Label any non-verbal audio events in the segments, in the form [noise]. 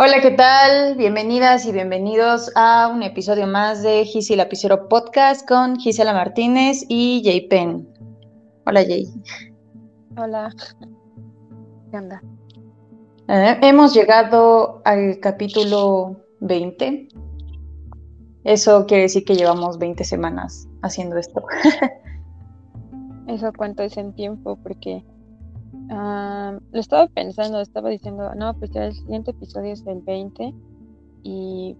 Hola, ¿qué tal? Bienvenidas y bienvenidos a un episodio más de Gisi Lapicero Podcast con Gisela Martínez y Jay Penn. Hola, Jay. Hola. ¿Qué onda? Eh, hemos llegado al capítulo 20. Eso quiere decir que llevamos 20 semanas haciendo esto. [laughs] Eso cuánto es en tiempo, porque ah, lo estaba pensando, estaba diciendo, no, pues ya el siguiente episodio es el 20 y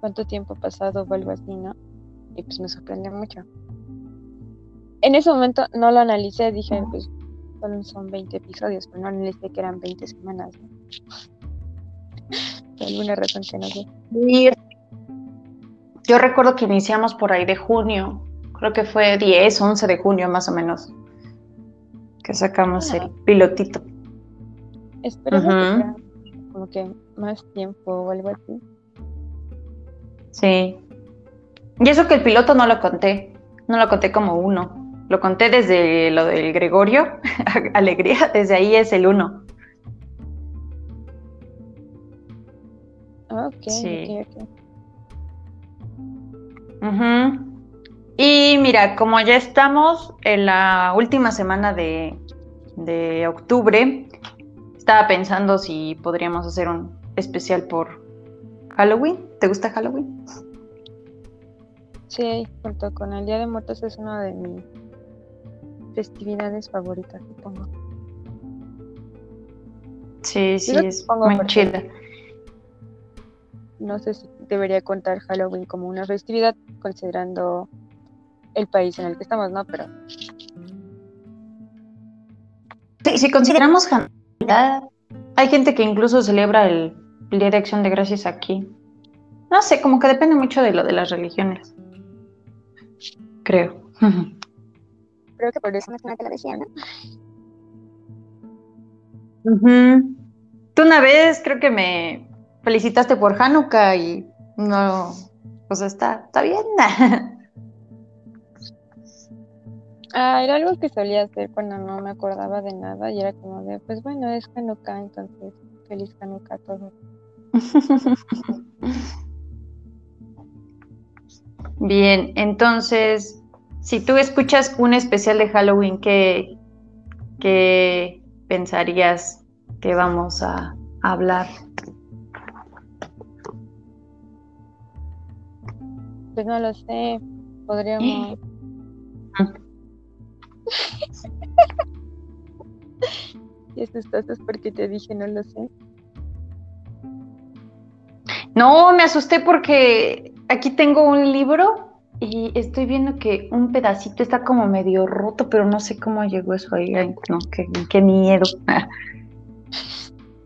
cuánto tiempo ha pasado o algo así, ¿no? Y pues me sorprendió mucho. En ese momento no lo analicé, dije, pues solo son 20 episodios, pero no analicé que eran 20 semanas. ¿no? Por alguna razón que no sé. Yo recuerdo que iniciamos por ahí de junio, creo que fue 10, 11 de junio más o menos, que sacamos el pilotito. Espero que sea como que más tiempo o algo así. Sí. Y eso que el piloto no lo conté, no lo conté como uno. Lo conté desde lo del Gregorio, [laughs] Alegría, desde ahí es el uno. Ok, Sí. ok, ok. Ujú. Y mira, como ya estamos en la última semana de, de octubre, estaba pensando si podríamos hacer un especial por Halloween. ¿Te gusta Halloween? Sí, junto con el Día de Muertos es una de mis festividades favoritas, supongo. Sí, sí, Yo es muy chida. No sé si debería contar Halloween como una festividad, considerando el país en el que estamos, ¿no? Pero Sí, si consideramos Navidad, hay gente que incluso celebra el, el Día de Acción de Gracias aquí. No sé, como que depende mucho de lo de las religiones. Creo. [laughs] creo que por eso nada te lo decía, ¿no? Ujú. Tú una vez creo que me felicitaste por Hanukkah y no, sea, está, está bien. [laughs] Ah, era algo que solía hacer cuando no me acordaba de nada y era como de, pues bueno, es Hanukkah, entonces feliz Hanukkah a todos. [laughs] Bien, entonces, si tú escuchas un especial de Halloween, ¿qué, qué pensarías que vamos a hablar? Pues no lo sé, podríamos... y asustaste porque te dije no lo sé. No, me asusté porque aquí tengo un libro y estoy viendo que un pedacito está como medio roto, pero no sé cómo llegó eso ahí. Ay, no, qué, qué miedo.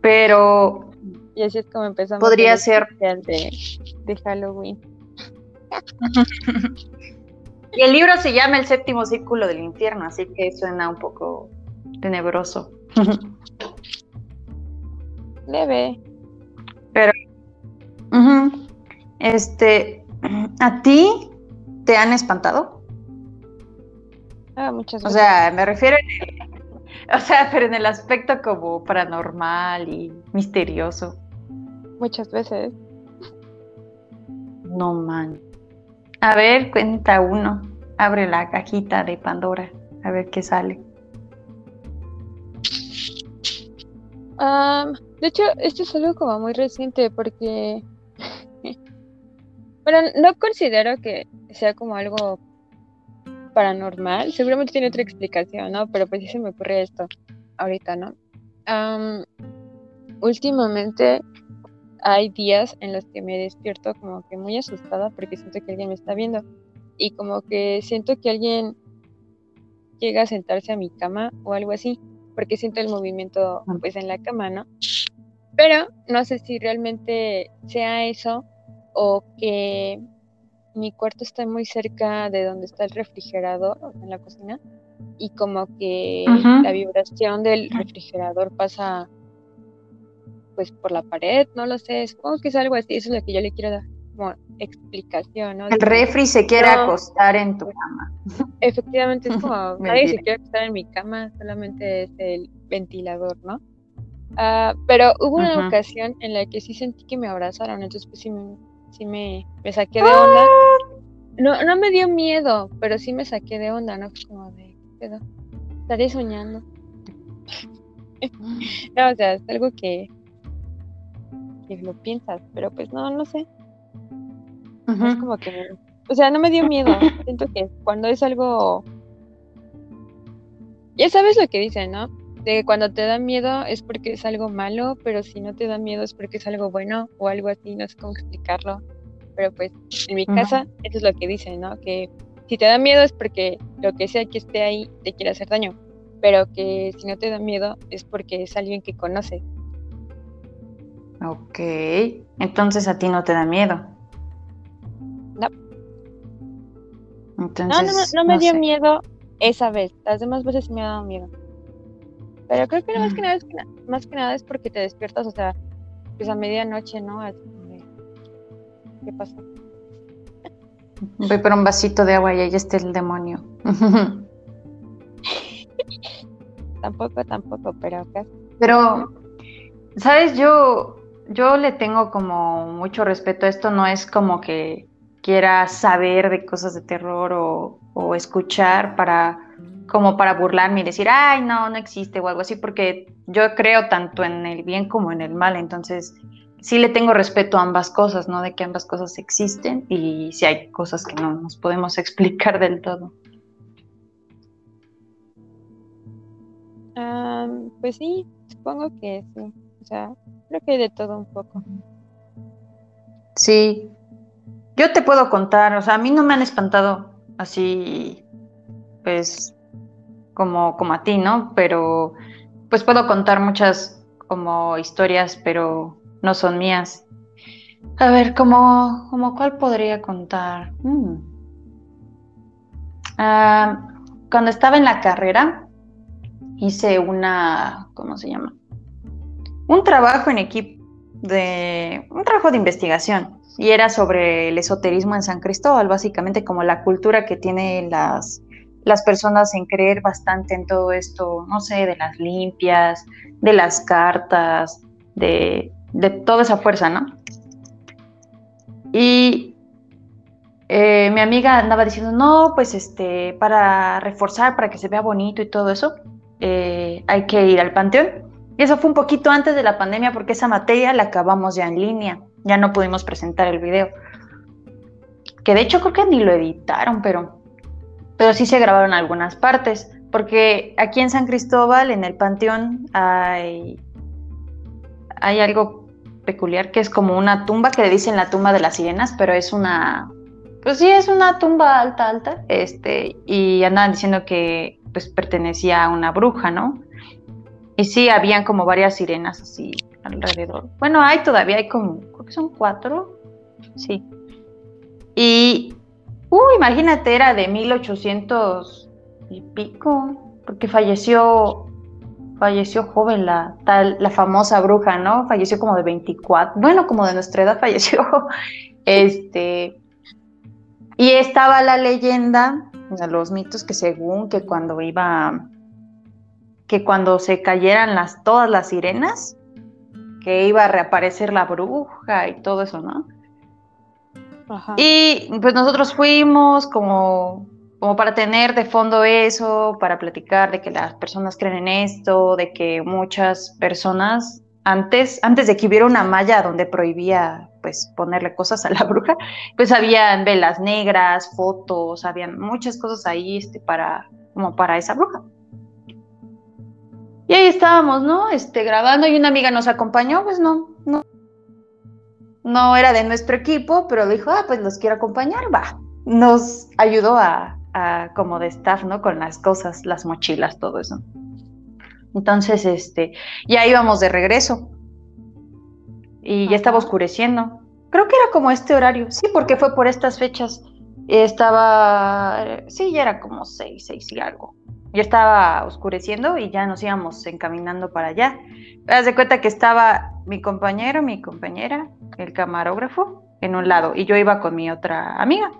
Pero Y así es como empezamos. Podría ser. De, de Halloween. y el libro se llama El séptimo círculo del infierno, así que suena un poco tenebroso. Leve. Ujú. Este, ¿a ti te han espantado? Ah, muchas O sea, me refiero en o sea, pero en el aspecto como paranormal y misterioso. Muchas veces. No man. A ver, cuenta uno. Abre la cajita de Pandora. A ver qué sale. Am, de hecho, esto es algo como muy reciente porque, [laughs] bueno, no considero que sea como algo paranormal. Seguramente tiene otra explicación, ¿no? Pero pues sí se me ocurre esto ahorita, ¿no? Am, últimamente hay días en los que me despierto como que muy asustada porque siento que alguien me está viendo y como que siento que alguien llega a sentarse a mi cama o algo así porque siento el movimiento pues en la cama, ¿no? Pero no sé si realmente sea eso o que mi cuarto está muy cerca de donde está el refrigerador, o sea, en la cocina, y como que la vibración del refrigerador pasa pues por la pared, no lo sé, supongo que es algo así, eso es lo que yo le quiero dar como explicación, ¿no? El refri se quiere No. acostar en tu cama. efectivamente es como [laughs] nadie se quiere acostar en mi cama, solamente es el ventilador, ¿no? Ah, pero hubo una ocasión en la que sí sentí que me abrazaron, entonces pues sí me, sí me, saqué de onda. Ah. No, no me dio miedo, pero sí me saqué de onda, ¿no? Como de, ¿qué pedo? Estaré soñando. [laughs] no, o sea, es algo que, que lo piensas, pero pues no, no sé. Es como que, o sea, no me dio miedo. Siento que cuando es algo, ya sabes lo que dicen, ¿no? De cuando te da miedo es porque es algo malo, pero si no te da miedo es porque es algo bueno o algo así, no sé cómo explicarlo. Pero pues en mi casa eso es lo que dicen, ¿no? Que si te da miedo es porque lo que sea que esté ahí te quiere hacer daño, pero que si no te da miedo es porque es alguien que conoce. Ok, entonces a ti no te da miedo. Entonces, no, no, me dio miedo esa vez. Las demás veces me ha dado miedo. Pero creo que más que nada es más que nada es porque te despiertas, o sea, pues a medianoche, ¿no? ¿Qué pasa? Voy por un vasito de agua y ahí está el demonio. [laughs] tampoco, tampoco, pero Pero, ¿sabes? Yo, yo le tengo como mucho respeto a esto, no es como que quiera saber de cosas de terror o, o escuchar para como para burlarme y decir, ay, no, no existe o algo así, porque yo creo tanto en el bien como en el mal, entonces sí le tengo respeto a ambas cosas, ¿no? De que ambas cosas existen y si hay cosas que no nos podemos [laughs] explicar del todo. pues sí, supongo que sí. O sea, creo que hay de todo un poco. Sí, yo te puedo contar, o sea, a mí no me han espantado así, pues, como, como a ti, ¿no? Pero, pues puedo contar muchas como historias, pero no son mías. A ver, ¿cómo, como cuál podría contar? Mm. Ah, cuando estaba en la carrera, hice una, ¿cómo se llama? Un trabajo en equipo de, un trabajo de investigación y era sobre el esoterismo en San Cristóbal, básicamente como la cultura que tienen las, las personas en creer bastante en todo esto, no sé, de las limpias, de las cartas, de, toda esa fuerza, ¿no? Y eh, mi amiga andaba diciendo, no, pues este, para reforzar, para que se vea bonito y todo eso, eh, hay que ir al panteón. Y eso fue un poquito antes de la pandemia porque esa materia la acabamos ya en línea ya no pudimos presentar el video. Que de hecho creo que ni lo editaron, pero, pero sí se grabaron algunas partes. Porque aquí en San Cristóbal, en el Panteón, hay, hay algo peculiar que es como una tumba que le dicen la tumba de las sirenas, pero es una, pues sí, es una tumba alta, alta, este, y andaban diciendo que pues pertenecía a una bruja, ¿no? Y sí, habían como varias sirenas así alrededor. Bueno, hay todavía, hay como, son cuatro, sí. Y, uh, imagínate, era de 1800 y pico, porque falleció, falleció joven la tal, la famosa bruja, ¿no? Falleció como de 24, bueno, como de nuestra edad falleció, [laughs] este, y estaba la leyenda, los mitos que según que cuando iba, que cuando se cayeran las, todas las sirenas, que iba a reaparecer la bruja y todo eso, ¿no? Y pues nosotros fuimos como, como para tener de fondo eso, para platicar de que las personas creen en esto, de que muchas personas antes, antes de que hubiera una malla donde prohibía pues ponerle cosas a la bruja, pues habían velas negras, fotos, habían muchas cosas ahí este, para, como para esa bruja. Y ahí estábamos, ¿no? Este, grabando y una amiga nos acompañó, pues no, no. No era de nuestro equipo, pero dijo, ah, pues los quiero acompañar, va. Nos ayudó a, a como de staff, ¿no? Con las cosas, las mochilas, todo eso. Entonces, este, ya íbamos de regreso. Y ya estaba oscureciendo. Creo que era como este horario, sí, porque fue por estas fechas. Estaba, sí, ya era como seis, seis y algo ya estaba oscureciendo y ya nos íbamos encaminando para allá. Haz de cuenta que estaba mi compañero, mi compañera, el camarógrafo, en un lado y yo iba con mi otra amiga.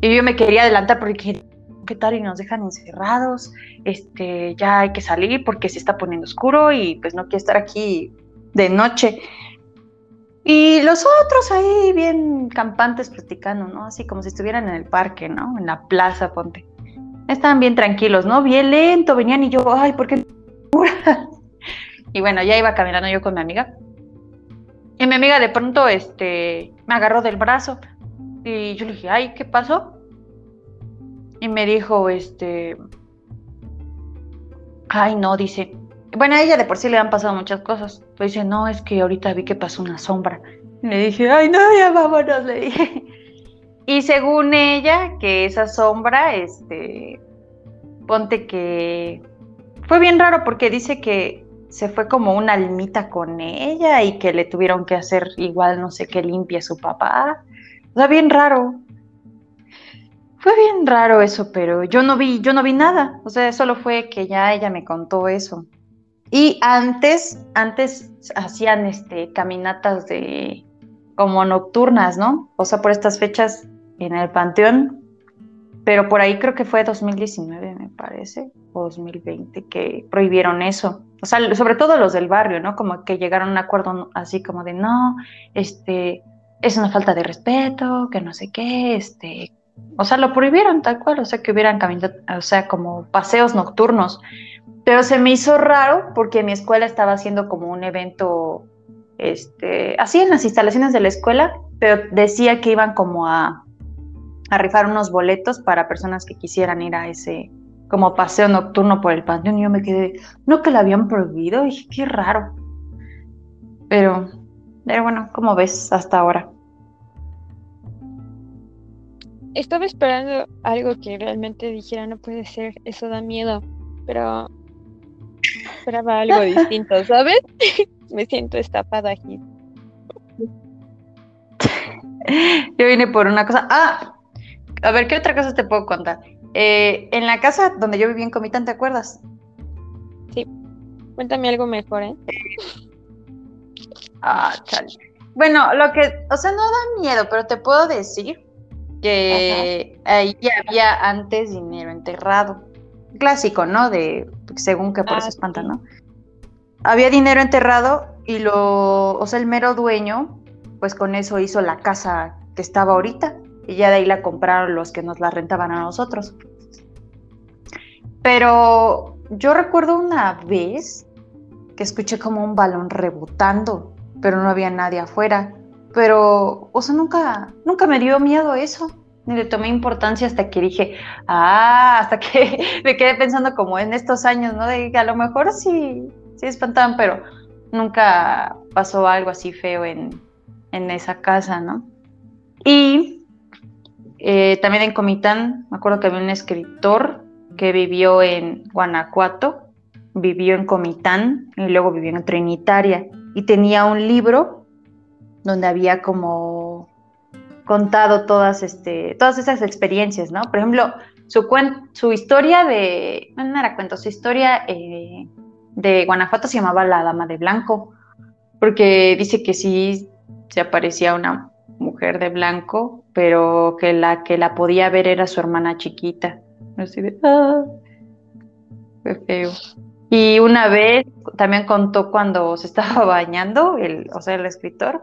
Y yo me quería adelantar porque ¿qué tal y nos dejan encerrados? Este, ya hay que salir porque se está poniendo oscuro y pues no quiero estar aquí de noche. Y los otros ahí bien campantes platicando, ¿no? Así como si estuvieran en el parque, ¿no? En la plaza, ponte. Estaban bien tranquilos, ¿no? Bien lento, venían y yo, ay, ¿por qué? [laughs] y bueno, ya iba caminando yo con mi amiga. Y mi amiga de pronto, este, me agarró del brazo. Y yo le dije, ay, ¿qué pasó? Y me dijo, este, ay, no, dice, bueno, a ella de por sí le han pasado muchas cosas. Pues dice, no, es que ahorita vi que pasó una sombra. Le dije, ay, no, ya vámonos, le dije. Y según ella, que esa sombra, este, ponte que fue bien raro porque dice que se fue como una almita con ella y que le tuvieron que hacer igual no sé qué limpia su papá. O sea, bien raro. Fue bien raro eso, pero yo no vi, yo no vi nada. O sea, solo fue que ya ella me contó eso. Y antes, antes hacían este, caminatas de como nocturnas, ¿no? O sea, por estas fechas en el Panteón, pero por ahí creo que fue 2019, me parece, o 2020, que prohibieron eso. O sea, sobre todo los del barrio, ¿no? Como que llegaron a un acuerdo así como de, no, este, es una falta de respeto, que no sé qué, este, o sea, lo prohibieron tal cual, o sea, que hubieran caminado, o sea, como paseos nocturnos. Pero se me hizo raro porque mi escuela estaba haciendo como un evento, este, así en las instalaciones de la escuela, pero decía que iban como a, a rifar unos boletos para personas que quisieran ir a ese como paseo nocturno por el panteón y yo me quedé, no que la habían prohibido, y dije, qué raro. Pero, pero bueno, ¿cómo ves hasta ahora? Estaba esperando algo que realmente dijera, no puede ser, eso da miedo, pero esperaba algo [laughs] distinto, ¿sabes? [laughs] Me siento estafada aquí. Yo vine por una cosa. Ah, a ver, ¿qué otra cosa te puedo contar? Eh, en la casa donde yo vivía en Comitán, ¿te acuerdas? Sí. Cuéntame algo mejor, ¿eh? Ah, chale. Bueno, lo que, o sea, no da miedo, pero te puedo decir que ahí había antes dinero enterrado clásico, ¿no? De según que por eso ah, espanta, ¿no? Había dinero enterrado y lo, o sea, el mero dueño, pues con eso hizo la casa que estaba ahorita y ya de ahí la compraron los que nos la rentaban a nosotros. Pero yo recuerdo una vez que escuché como un balón rebotando, pero no había nadie afuera. Pero, o sea, nunca, nunca me dio miedo eso ni le tomé importancia hasta que dije, ah, hasta que [laughs] me quedé pensando como en estos años, ¿no? De que a lo mejor sí, sí espantaban, pero nunca pasó algo así feo en, esa casa, ¿no? Y eh, también en Comitán, me acuerdo que había un escritor que vivió en Guanajuato, vivió en Comitán y luego vivió en Trinitaria y tenía un libro donde había como contado todas, este, esas experiencias, ¿no? Por ejemplo, su, su historia de, no era cuento, su historia eh, de Guanajuato se llamaba La Dama de Blanco, porque dice que sí se aparecía una mujer de blanco, pero que la que la podía ver era su hermana chiquita. Así de, ah, feo. Y una vez también contó cuando se estaba [laughs] bañando, el, o sea, el escritor,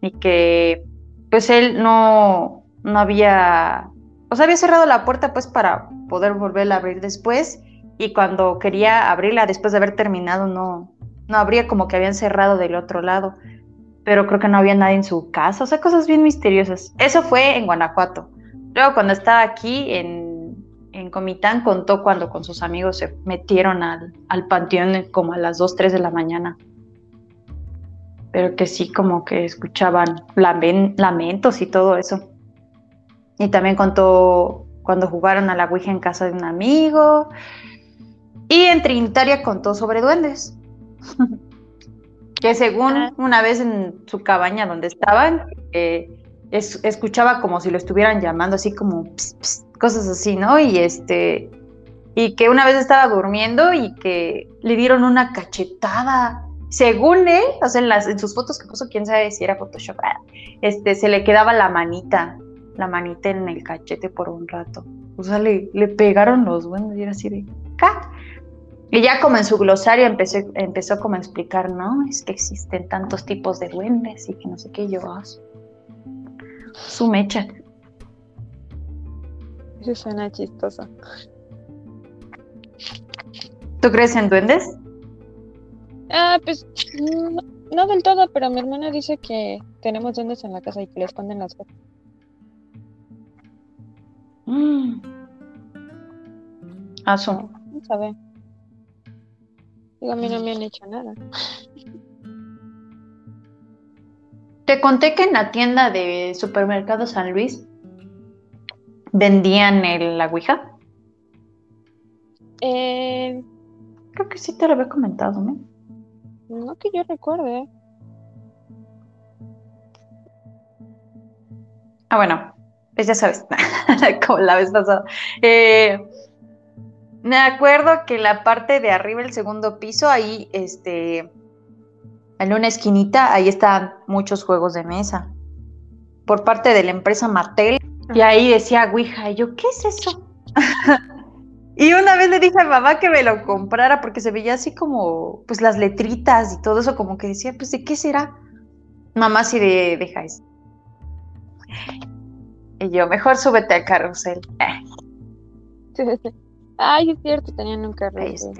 y que pues él no, no había, o sea, había cerrado la puerta pues para poder volverla a abrir después y cuando quería abrirla después de haber terminado no, no abría como que habían cerrado del otro lado, pero creo que no había nadie en su casa, o sea, cosas bien misteriosas. Eso fue en Guanajuato. Luego cuando estaba aquí en, en Comitán contó cuando con sus amigos se metieron al, al panteón como a las 2, 3 de la mañana pero que sí como que escuchaban lamentos y todo eso. Y también contó cuando jugaron a la Ouija en casa de un amigo. Y en Trinitaria contó sobre duendes. [laughs] que según ah. una vez en su cabaña donde estaban, eh, escuchaba como si lo estuvieran llamando, así como cosas así, ¿no? Y este. Y que una vez estaba durmiendo y que le dieron una cachetada según él, o sea, en, las, en sus fotos que puso, quién sabe si era Photoshop, ah, este, se le quedaba la manita la manita en el cachete por un rato. O sea, le, le pegaron los duendes y era así de ¡ca! Y ya como en su glosario empezó, empezó como a explicar, ¿no? Es que existen tantos tipos de duendes y que no sé qué yo hago. Su mecha. Eso suena chistoso. ¿Tú crees en duendes? Ah, pues no, no del todo, pero mi hermana dice que tenemos duendes en la casa y que le esconden las cosas. Mm. Aso. No sabe. Digo, a mí no me han hecho nada. Te conté que en la tienda de supermercado San Luis vendían el, la Ouija. Eh, Creo que sí te lo había comentado, ¿no? no que yo recuerde. Ah, bueno, pues ya sabes, [laughs] como la vez pasada. Eh, me acuerdo que la parte de arriba, el segundo piso, ahí, este, en una esquinita, ahí estaban muchos juegos de mesa. Por parte de la empresa Mattel. Y ahí decía Ouija, y yo, ¿qué es eso? [laughs] y una vez le dije a mamá que me lo comprara porque se veía así como, pues las letritas y todo eso, como que decía, pues, ¿de qué será? Mamá sí de, deja eso. Y yo, mejor súbete al carrusel. [laughs] Ay, es cierto, tenían un carro. Ahí está.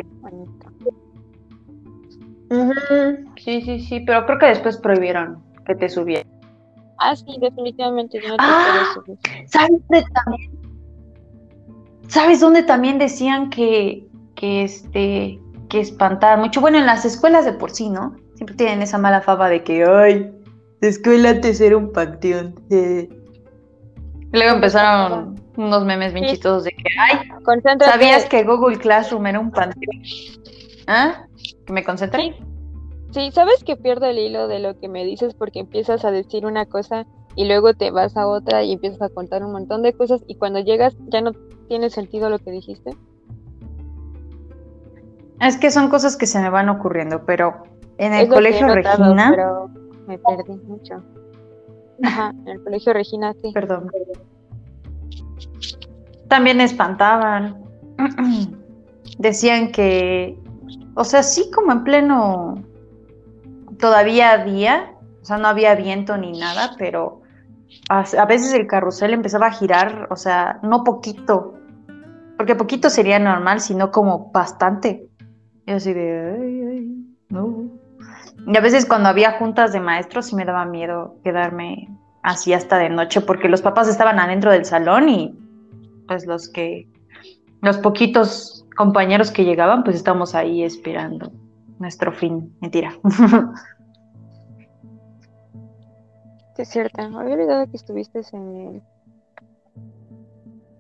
Sí, sí, sí, pero creo que después prohibieron que te subieran. Ah, sí, definitivamente no te Ah. puedo subir. ¿Sabes dónde también? ¿Sabes dónde también decían que, que este que espantaban mucho? Bueno, en las escuelas de por sí, ¿no? Siempre tienen esa mala fama de que, ay, la escuela antes era un panteón. eh". Luego empezaron unos memes bien Sí. chistosos de que, ay, Concéntrate. ¿sabías que Google Classroom era un panteón? ¿Ah? ¿Que me concentré? Sí, sabes que pierdo el hilo de lo que me dices porque empiezas a decir una cosa y luego te vas a otra y empiezas a contar un montón de cosas y cuando llegas ya no tiene sentido lo que dijiste. Es que son cosas que se me van ocurriendo, pero en el colegio notado, Regina, Pero me perdí mucho. En el colegio Regina, sí. perdón, también espantaban. [clears throat] Decían que, o sea, sí como en pleno, todavía día, o sea, no había viento ni nada, pero a, a veces el carrusel empezaba a girar, o sea, no poquito, porque poquito sería normal, sino como bastante. Y así de, ay, ay, no. Y a veces cuando había juntas de maestros sí me daba miedo quedarme así hasta de noche, porque los papás estaban adentro del salón y pues los que, los poquitos compañeros que llegaban, pues estamos ahí esperando nuestro fin. Mentira. Sí, es cierto. Había olvidado que estuviste en el,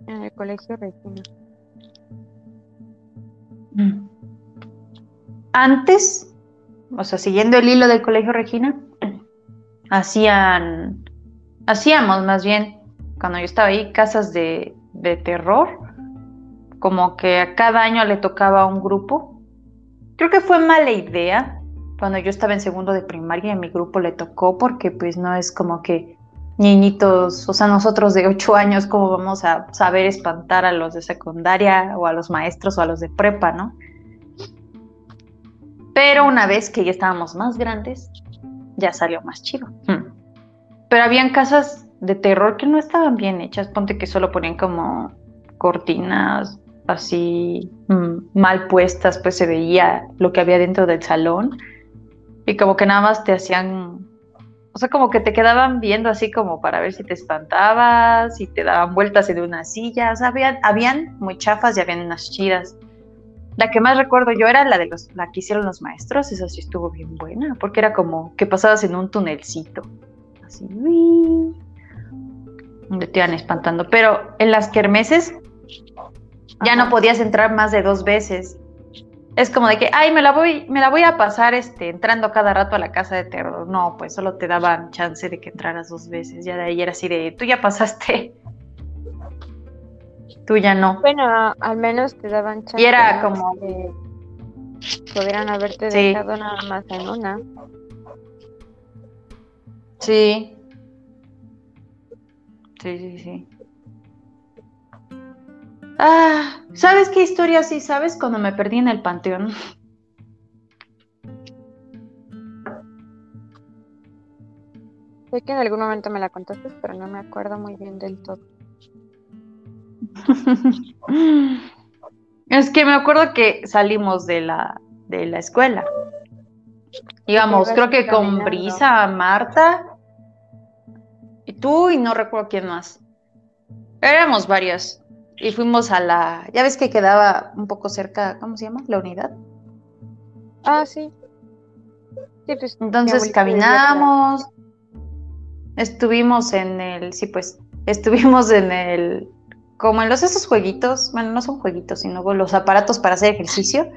en el colegio Regina. Antes, o sea, siguiendo el hilo del colegio Regina, hacían, hacíamos más bien, cuando yo estaba ahí, casas de, de terror, como que a cada año le tocaba a un grupo. Creo que fue mala idea cuando yo estaba en segundo de primaria a mi grupo le tocó porque pues no es como que niñitos, o sea, nosotros de ocho años, ¿cómo vamos a saber espantar a los de secundaria o a los maestros o a los de prepa, no? Pero una vez que ya estábamos más grandes, ya salió más chido. Hmm. Pero habían casas de terror que no estaban bien hechas. Ponte que solo ponían como cortinas así mm, mal puestas, pues se veía lo que había dentro del salón. Y como que nada más te hacían, o sea, como que te quedaban viendo así como para ver si te espantabas, si te daban vueltas en una silla. Habían muy chafas y habían unas chidas. La que más recuerdo yo era la de los, la que hicieron los maestros, esa sí estuvo bien buena, porque era como que pasabas en un tunelcito, así, uy, donde te iban espantando. Pero en las kermeses ya no podías entrar más de dos veces. Es como de que, ay, me la voy, me la voy a pasar este, entrando cada rato a la casa de terror. No, pues solo te daban chance de que entraras dos veces. Ya de ahí era así de, tú ya pasaste. Tú ya no. Bueno, al menos te daban chance. Y era ¿no? como- Que pudieran haberte Sí. dejado nada más en una. Sí. Sí, sí, sí. Ah, ¿sabes qué historia sí sabes cuando me perdí en el panteón? Sé que en algún momento me la contaste, pero no me acuerdo muy bien del todo. [laughs] es que me acuerdo que salimos de la, de la escuela. Íbamos, creo que con Brisa, Marta, y tú y no recuerdo quién más. Éramos varias. Y fuimos a la, ya ves que quedaba un poco cerca, ¿cómo se llama? La unidad. Ah, sí. Pues, Entonces caminamos, estuvimos en el, sí, pues, estuvimos en el, como en los esos jueguitos, bueno, no son jueguitos, sino los aparatos para hacer ejercicio.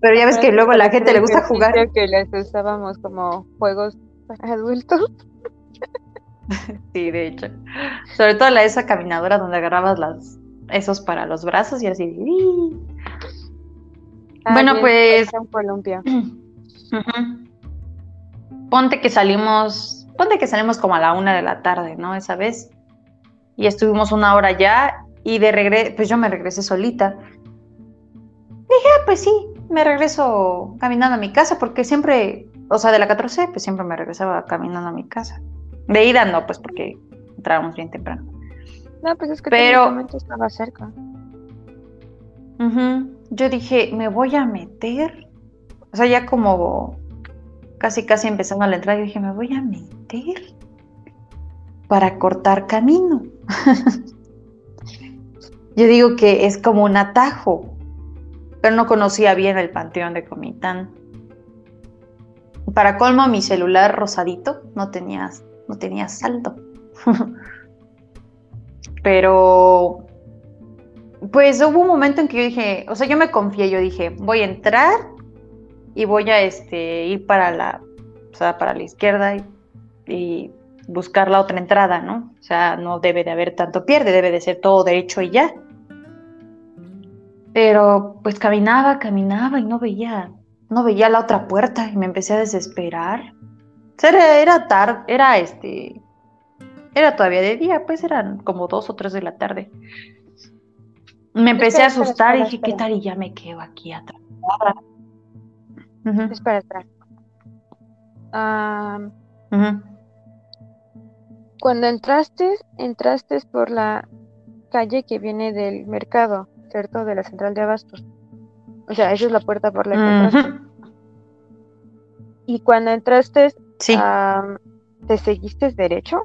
Pero ya ves que luego a la gente le gusta jugar. Que les usábamos como juegos para adultos. [laughs] Sí, de hecho. Sobre todo la esa caminadora donde agarrabas las esos para los brazos y así. Ah, bueno, pues. En Colombia. [clears throat] Ponte que salimos, ponte que salimos como a la una de la tarde, ¿no? Esa vez. Y estuvimos una hora ya y de regreso, pues yo me regresé solita. Dije, ah, pues sí, me regreso caminando a mi casa porque siempre, o sea, de la 14, pues siempre me regresaba caminando a mi casa. De ida no, pues porque entrábamos bien temprano. No, pues es que Pero, estaba cerca. Yo dije, me voy a meter. O sea, ya como casi casi empezando a la entrada, yo dije, me voy a meter para cortar camino. [laughs] yo digo que es como un atajo, pero no conocía bien el panteón de Comitán. Para colmo, mi celular rosadito no tenía, no tenía saldo. [laughs] Pero, pues hubo un momento en que yo dije, o sea, yo me confié, yo dije, voy a entrar y voy a este, ir para la, o sea, para la izquierda y, buscar la otra entrada, ¿no? O sea, no debe de haber tanto pierde, debe de ser todo derecho y ya. Pero pues caminaba, caminaba y no veía, no veía la otra puerta y me empecé a desesperar. O sea, era, era tarde, era este, era todavía de día, pues eran como dos o tres de la tarde. Me empecé a asustar y dije, ¿qué tal? Y ya me quedo aquí atrás. Espera, espera. Cuando entraste, entraste por la calle que viene del mercado, ¿cierto? De la central de abastos. O sea, esa es la puerta por la que entraste. Y cuando entraste, ¿te seguiste derecho?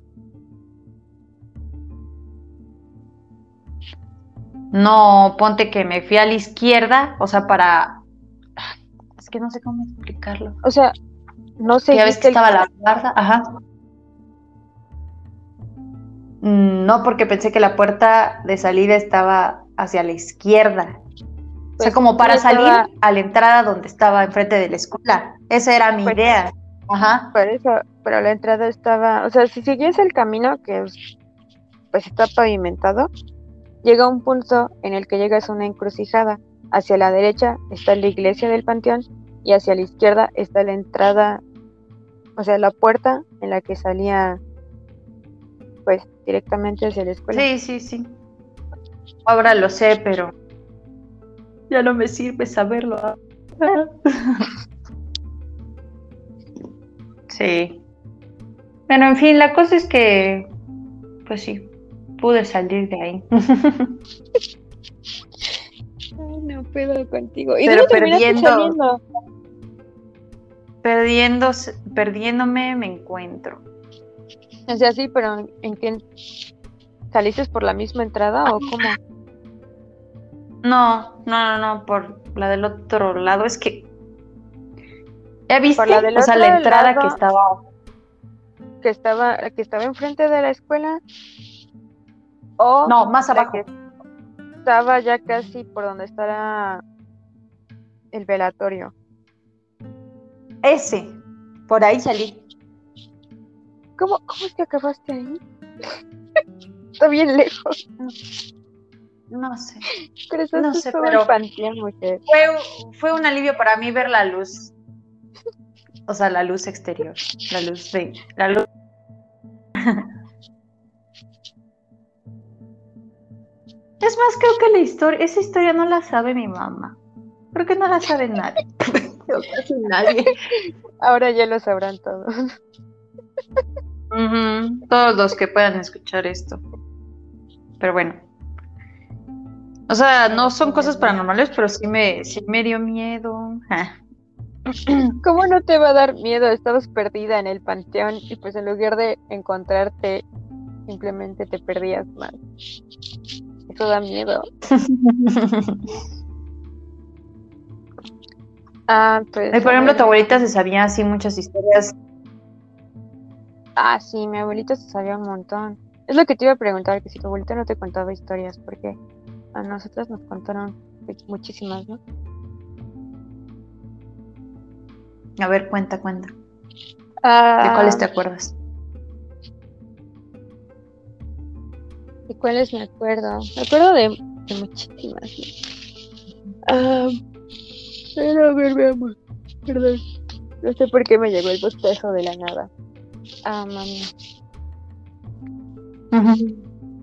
No, ponte que me fui a la izquierda, o sea, para... Es que no sé cómo explicarlo. O sea, no sé. Ya ves que estaba la barda, ajá. Mm, no, porque pensé que la puerta de salida estaba hacia la izquierda. o sea, pues, como para salir a la entrada donde estaba enfrente de la escuela. Esa era mi pues, idea. Ajá. Por eso, pero la entrada estaba, o sea, si sigues el camino que pues está pavimentado, Llega un punto en el que llegas a una encrucijada. Hacia la derecha está la iglesia del panteón y hacia la izquierda está la entrada, o sea, la puerta en la que salía, pues, directamente hacia la escuela. Sí, sí, sí. Ahora lo sé, pero ya no me sirve saberlo. sí. Bueno, en fin, la cosa es que, pues sí, pude salir de ahí. Ay, no puedo contigo. ¿Y Pero perdiendo, perdiendo, perdiéndome me encuentro. O sea, sí, pero ¿en qué saliste por la misma entrada o cómo? No, no, no, no, por la del otro lado. Es que ¿Ya viste? La o sea, la entrada que estaba que estaba que estaba enfrente de la escuela no, más abajo. Estaba ya casi por donde estará el velatorio. Ese, por ahí salí. ¿Cómo, cómo es que acabaste ahí? [laughs] Está bien lejos. No sé. No sé, pero Fue, fue un alivio para mí ver la luz. O sea, la luz exterior. La luz de. La luz. [laughs] Es más, creo que la historia, esa historia no la sabe mi mamá. Creo que no la sabe nadie. [laughs] casi nadie. Ahora ya lo sabrán todos. Todos los que puedan escuchar esto. Pero bueno. O sea, no son cosas paranormales, pero sí me, sí me dio miedo. [laughs] ¿Cómo no te va a dar miedo? Estabas perdida en el panteón y pues en lugar de encontrarte, simplemente te perdías más. Eso da miedo. [laughs] ah, pues. por ejemplo, tu abuelita se sabía así muchas historias. Ah, sí, mi abuelita se sabía un montón. Es lo que te iba a preguntar, que si tu abuelita no te contaba historias, porque a nosotras nos contaron muchísimas, ¿no? A ver, cuenta, cuenta. ¿De cuáles te ah. acuerdas? ¿De cuáles me acuerdo? Me acuerdo de, muchísimas. Ah, pero a ver, veamos. Perdón. No sé por qué me llegó el bostezo de la nada. Ah, mami.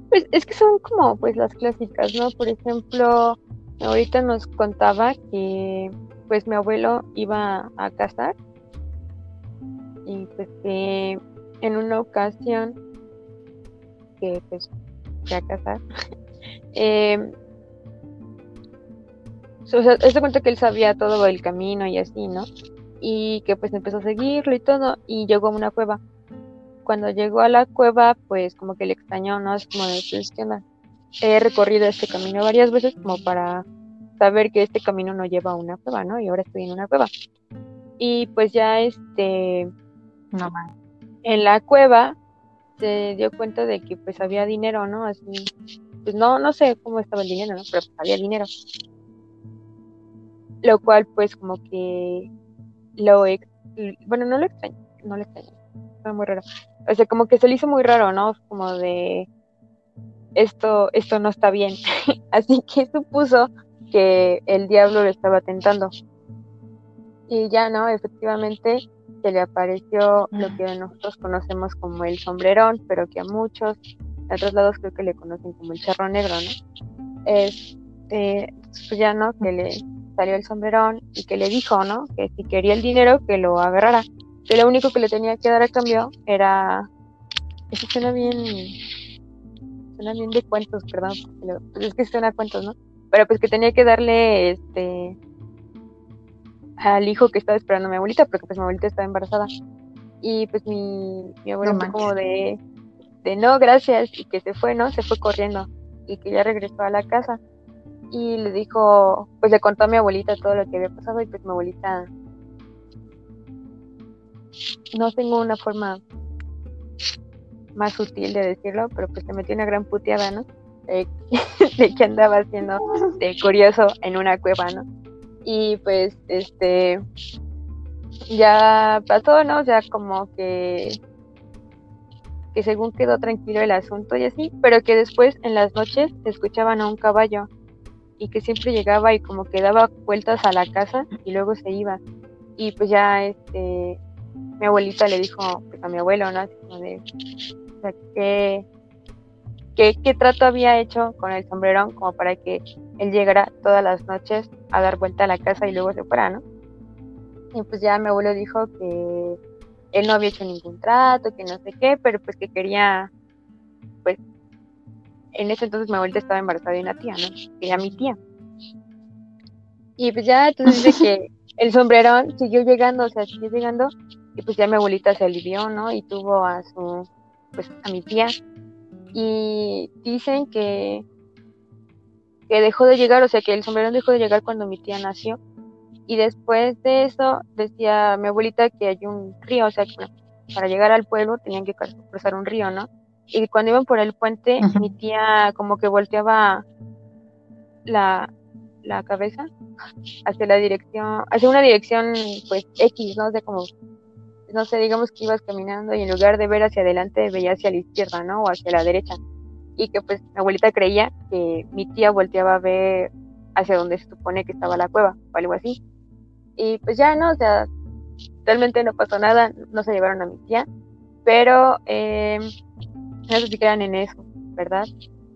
Pues es que son como pues las clásicas, ¿no? Por ejemplo, ahorita nos contaba que pues mi abuelo iba a casar y pues que en una ocasión que pues fue a casar [laughs] eh, o sea, este cuenta que él sabía todo el camino y así, ¿no? Y que pues empezó a seguirlo y todo y llegó a una cueva. Cuando llegó a la cueva, pues como que le extrañó, ¿no? Es como de, pues, ¿qué onda? He recorrido este camino varias veces como para saber que este camino no lleva a una cueva, ¿no? Y ahora estoy en una cueva. Y pues ya este, no, en la cueva se dio cuenta de que pues había dinero, ¿no? Así, pues no, no sé cómo estaba el dinero, ¿no? Pero pues, había dinero. Lo cual pues como que lo, bueno, no lo extraño, no lo extraño, fue muy raro. O sea, como que se le hizo muy raro, ¿no? Como de, esto, esto no está bien. [laughs] Así que supuso que el diablo le estaba tentando. Y ya no, efectivamente se le apareció lo que nosotros conocemos como el sombrerón, pero que a muchos de otros lados creo que le conocen como el charro negro, ¿no? Es, pues ya no, que le salió el sombrerón y que le dijo, ¿no? Que si quería el dinero, que lo agarrara. Que lo único que le tenía que dar a cambio era. Eso suena bien. Suena bien de cuentos, perdón. Pues es que suena cuentos, ¿no? pero pues que tenía que darle este al hijo que estaba esperando a mi abuelita, porque pues mi abuelita estaba embarazada. Y pues mi, mi abuela fue como de, de no, gracias, y que se fue, ¿no? Se fue corriendo y que ya regresó a la casa. Y le dijo, pues le contó a mi abuelita todo lo que había pasado y pues mi abuelita, no tengo una forma más sutil de decirlo, pero pues se metió una gran puteada, ¿no? [laughs] de, que andaba haciendo de curioso en una cueva, ¿no? Y pues, este, ya pasó, ¿no? O sea, como que, que según quedó tranquilo el asunto y así, pero que después en las noches escuchaban a un caballo y que siempre llegaba y como que daba vueltas a la casa y luego se iba. Y pues ya, este, mi abuelita le dijo pues, a mi abuelo, ¿no? Así como de, o sea, que qué, trato había hecho con el sombrerón como para que él llegara todas las noches a dar vuelta a la casa y luego se fuera, ¿no? Y pues ya mi abuelo dijo que él no había hecho ningún trato, que no sé qué, pero pues que quería, pues, en ese entonces mi abuelita estaba embarazada de una tía, ¿no? Quería mi tía. Y pues ya entonces dice que [laughs] el sombrerón siguió llegando, o sea, siguió llegando, y pues ya mi abuelita se alivió, ¿no? Y tuvo a su, pues, a mi tía, y dicen que, que dejó de llegar, o sea que el sombrerón dejó de llegar cuando mi tía nació. Y después de eso decía mi abuelita que hay un río, o sea que para llegar al pueblo tenían que cruzar un río, ¿no? Y cuando iban por el puente, mi tía como que volteaba la, la cabeza hacia la dirección, hacia una dirección pues X, ¿no? O como no sé, digamos que ibas caminando y en lugar de ver hacia adelante veía hacia la izquierda, ¿no? O hacia la derecha. Y que pues mi abuelita creía que mi tía volteaba a ver hacia donde se supone que estaba la cueva o algo así. Y pues ya, ¿no? O sea, realmente no pasó nada, no se llevaron a mi tía, pero eh, no sé si quedan en eso, ¿verdad?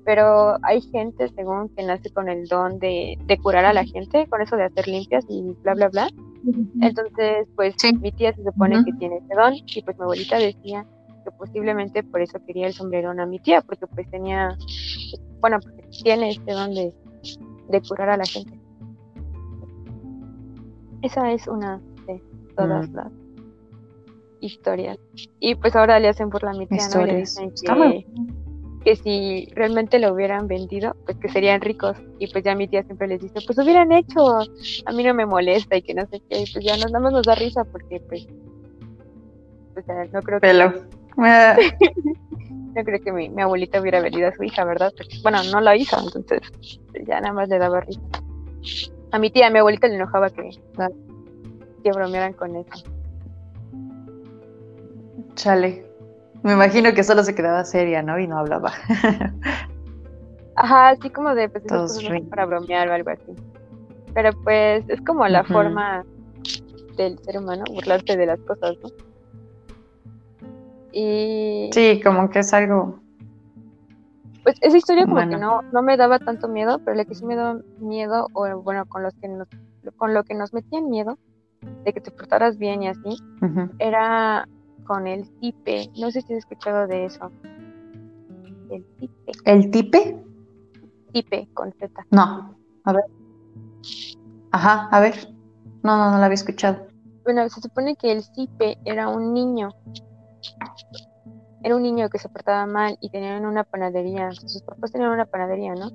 pero hay gente, según, que nace con el don de, de curar a la gente, con eso de hacer limpias y bla, bla, bla. Entonces, pues mi tía se supone que tiene ese don y pues mi abuelita decía que posiblemente por eso quería el sombrerón a mi tía, porque pues tenía, bueno, porque tiene este don de, de curar a la gente. Esa es una de todas las historias. Y pues ahora le hacen por la mi tía, ¿no? le dicen que, que si realmente lo hubieran vendido, pues que serían ricos. Y pues ya mi tía siempre les dice, pues hubieran hecho, a mí no me molesta y que no sé qué. Y pues ya nos, nada más nos da risa porque pues, pues no creo que... [laughs] no creo que mi, mi, abuelita hubiera venido a su hija, ¿verdad? bueno, no la hizo, entonces pues, ya nada más le daba risa. A mi tía, a mi abuelita le enojaba que, que bromearan con eso. Chale. Me imagino que solo se quedaba seria, ¿no? Y no hablaba. [laughs] Ajá, así como de, pues, para bromear o algo así. Pero pues es como la forma del ser humano burlarse de las cosas, ¿no? Y... Sí, como que es algo... Pues esa historia como que no, no me daba tanto miedo, pero la que sí me daba miedo, o bueno, con los que nos, con lo que nos metían miedo, de que te portaras bien y así, era con el tipe. No sé si has escuchado de eso. El tipe. ¿El tipe? Tipe, con Z. No, a ver. Ajá, a ver. No, no, no lo había escuchado. Bueno, se supone que el tipe era un niño. Era un niño que se portaba mal y tenían una panadería. Sus papás tenían una panadería, ¿no?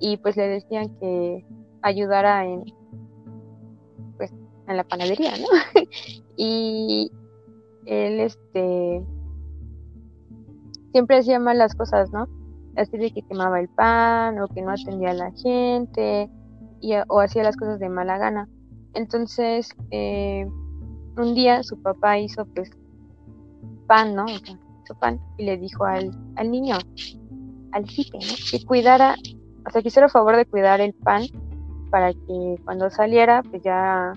Y pues le decían que ayudara en pues en la panadería, ¿no? [laughs] y él este siempre hacía mal las cosas, ¿no? Así de que quemaba el pan o que no atendía a la gente y, o hacía las cosas de mala gana. Entonces, eh, un día su papá hizo pues pan, ¿no? hizo pan y le dijo al, al niño, al cipe, ¿no? Que cuidara, o sea, que hiciera favor de cuidar el pan para que cuando saliera pues ya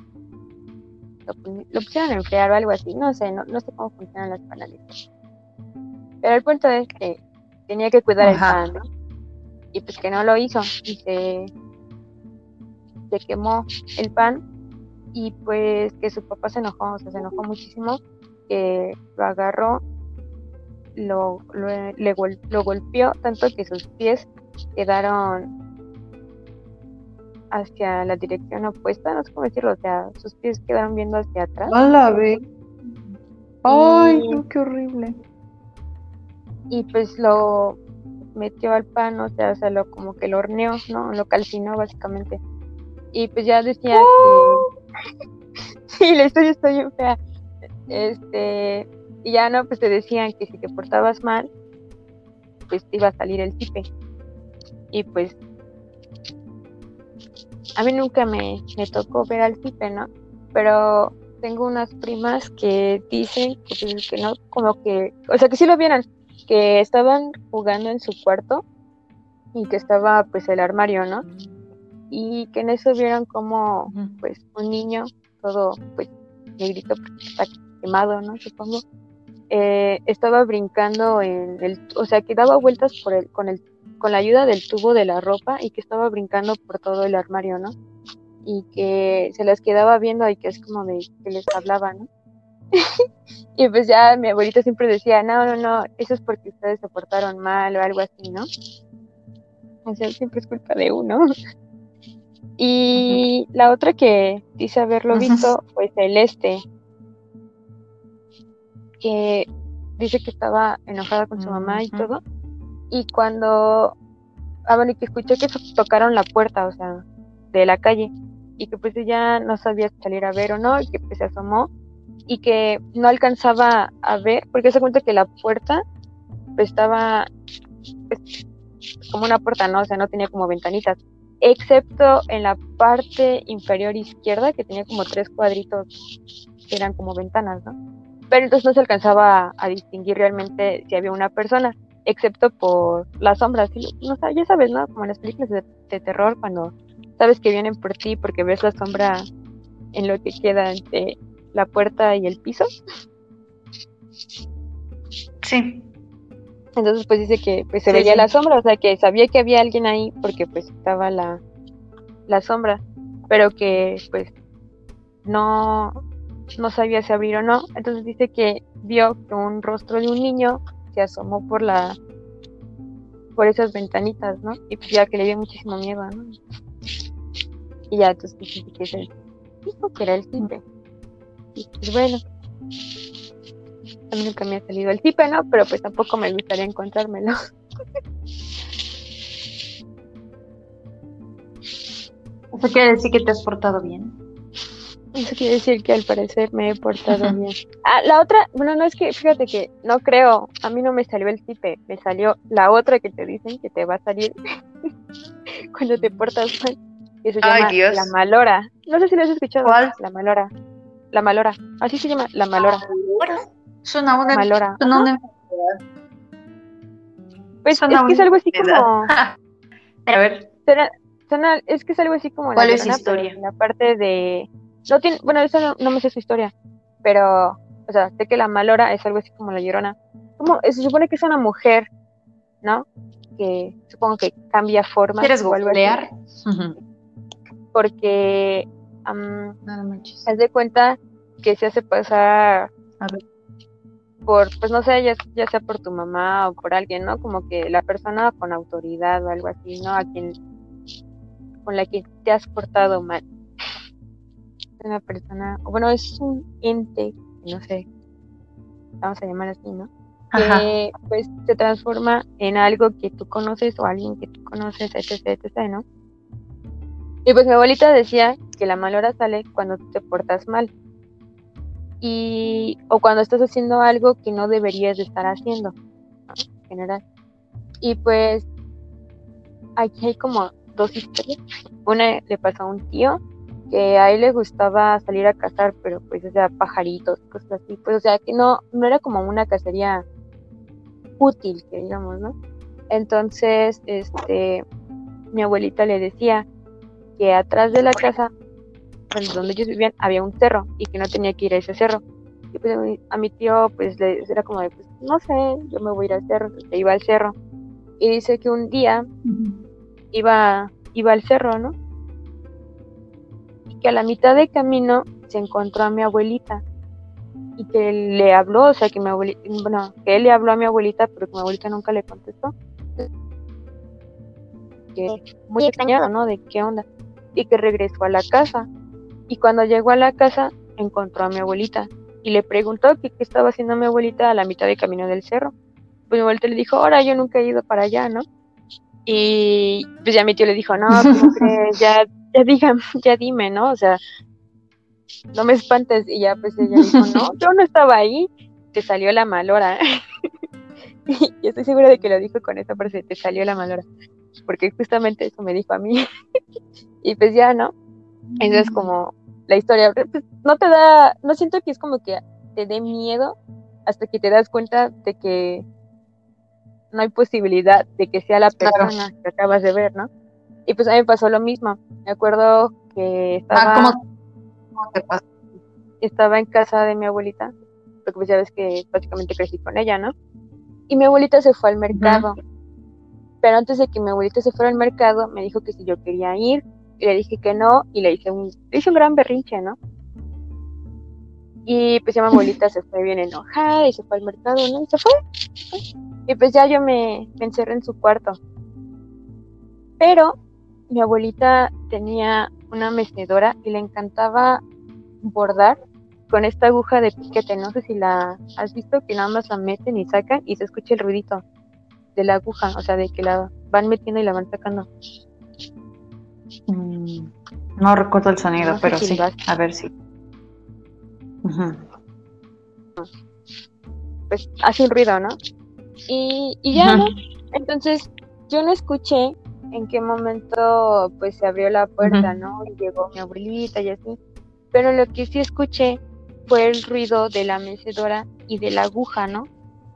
lo, pusieron a enfriar o algo así, no sé, no, sé cómo funcionan las panaderías. Pero el punto es que tenía que cuidar el pan, ¿no? Y pues que no lo hizo y se, se quemó el pan y pues que su papá se enojó, o sea, se enojó muchísimo, que lo agarró, lo, lo, le, lo golpeó tanto que sus pies quedaron hacia la dirección opuesta, no sé cómo decirlo, o sea, sus pies quedaron viendo hacia atrás. ¡Hala, ve! ¡Ay, qué horrible! Y pues lo metió al pan, o sea, o sea, lo como que lo horneó, ¿no? Lo calcinó básicamente. Y pues ya decía que... [laughs] sí, la historia está bien fea. Este... Y ya no, pues te decían que si te portabas mal, pues te iba a salir el tipe. Y pues a mí nunca me, tocó ver al tipe, ¿no? Pero tengo unas primas que dicen que, pues, que no, como que, o sea, que sí lo vieron, que estaban jugando en su cuarto y que estaba pues el armario, ¿no? Y que en eso vieron como pues un niño todo pues negrito porque está quemado, ¿no? Supongo. Eh, estaba brincando en el, o sea, que daba vueltas por el, con el con la ayuda del tubo de la ropa y que estaba brincando por todo el armario, ¿no? Y que se las quedaba viendo y que es como de que les hablaba, ¿no? [laughs] y pues ya mi abuelita siempre decía, no, no, no, eso es porque ustedes se portaron mal o algo así, ¿no? O sea, siempre es culpa de uno. [laughs] y la otra que dice haberlo visto fue Celeste, que dice que estaba enojada con su mamá y todo, y cuando, ah, bueno, y que escuché que tocaron la puerta, o sea, de la calle, y que pues ella no sabía salir a ver o no, y que pues se asomó, y que no alcanzaba a ver, porque se cuenta que la puerta pues, estaba pues, como una puerta, ¿no? O sea, no tenía como ventanitas, excepto en la parte inferior izquierda, que tenía como tres cuadritos que eran como ventanas, ¿no? Pero entonces no se alcanzaba a distinguir realmente si había una persona excepto por las sombras. No, ya sabes, ¿no? Como en las películas de, terror, cuando sabes que vienen por ti porque ves la sombra en lo que queda entre la puerta y el piso. Sí. Entonces pues dice que pues se veía la sombra, o sea que sabía que había alguien ahí porque pues estaba la, la sombra, pero que pues no, no sabía si abrir o no. Entonces dice que vio que un rostro de un niño se asomó por la por esas ventanitas, ¿no? Y pues ya que le dio muchísimo miedo, ¿no? Y ya entonces dice que es el tipo, que era el tipe. Y pues bueno, a mí nunca me ha salido el tipe, ¿no? Pero pues tampoco me gustaría encontrármelo. Eso quiere decir que te has portado bien. Eso quiere decir que al parecer me he portado bien. Ah, la otra, bueno, no es que, fíjate que no creo, a mí no me salió el tipe, me salió la otra que te dicen que te va a salir [laughs] cuando te portas mal. Que se llama la malora. No sé si lo has escuchado. ¿Cuál? La malora. La malora. Así se llama, la malora. Suena una, malora. Suena una Pues es que es algo así como. [laughs] a ver. Suena, es que es algo así como ¿Cuál la es historia? la parte de. No tiene, bueno, eso no, no me sé su historia. Pero, o sea, sé que la malora es algo así como la llorona. Como, se supone que es una mujer, ¿no? Que supongo que cambia forma. ¿Quieres googlear? Porque haz de cuenta que se hace pasar A ver. por, pues no sé, ya, ya sea por tu mamá o por alguien, ¿no? Como que la persona con autoridad o algo así, ¿no? A quien, con la que te has portado mal. Una persona, o bueno, es un ente, no sé, vamos a llamar así, ¿no? Ajá. Que pues se transforma en algo que tú conoces o alguien que tú conoces, etc, etc, ¿no? Y pues mi abuelita decía que la mal hora sale cuando te portas mal. Y, o cuando estás haciendo algo que no deberías de estar haciendo, ¿no? en general. Y pues aquí hay como dos historias. Una le pasó a un tío que a él le gustaba salir a cazar, pero pues o sea, pajaritos, cosas así. Pues o sea, que no, no era como una cacería útil, que digamos, ¿no? Entonces, este, mi abuelita le decía que atrás de la casa, pues, donde ellos vivían, había un cerro y que no tenía que ir a ese cerro. Y pues a mi, tío, pues le era como de, pues, no sé, yo me voy a ir al cerro, se iba al cerro. Y dice que un día iba, iba al cerro, ¿no? Que a la mitad de camino se encontró a mi abuelita y que le habló, o sea, que mi abuelita, bueno, que él le habló a mi abuelita, pero que mi abuelita nunca le contestó. Que muy extrañado, ¿no? De qué onda. Y que regresó a la casa. Y cuando llegó a la casa, encontró a mi abuelita y le preguntó que qué estaba haciendo mi abuelita a la mitad de camino del cerro. Pues mi abuelita le dijo, ahora yo nunca he ido para allá, ¿no? Y pues ya mi tío le dijo, no, ¿cómo [laughs] crees? Ya, ya digan, [laughs] ya dime, ¿no? O sea, no me espantes. Y ya pues ella dijo, no, [laughs] yo no estaba ahí, te salió la malora. [laughs] y estoy segura de que lo dijo con esa frase, te salió la malora. Porque justamente eso me dijo a mí. y pues ya, ¿no? Esa es como la historia. Pues, no te da, no siento que es como que te dé miedo hasta que te das cuenta de que no hay posibilidad de que sea la Claro. persona que acabas de ver, ¿no? Y pues a mí me pasó lo mismo. Me acuerdo que estaba, Ah, ¿cómo, te pasa? estaba en casa de mi abuelita, porque pues ya ves que básicamente crecí con ella, ¿no? Y mi abuelita se fue al mercado. Pero antes de que mi abuelita se fuera al mercado, me dijo que si yo quería ir, y le dije que no, y le hice un, le hice un gran berrinche, ¿no? Y pues ya mi abuelita se fue bien enojada y se fue al mercado, ¿no? Y se fue. Y pues ya yo me, me encerré en su cuarto. Pero mi abuelita tenía una mecedora y le encantaba bordar con esta aguja de piquete. No sé si la has visto, que nada más la meten y sacan y se escucha el ruidito de la aguja, o sea, de que la van metiendo y la van sacando. Mm, No recuerdo el sonido, No sé pero si sí. A ver si. Ujú. Pues hace un ruido, ¿no? Y, y ya. ¿no? Entonces, yo no escuché en qué momento pues se abrió la puerta. ¿no? Y llegó mi abuelita y así. Pero lo que sí escuché fue el ruido de la mecedora y de la aguja, ¿no?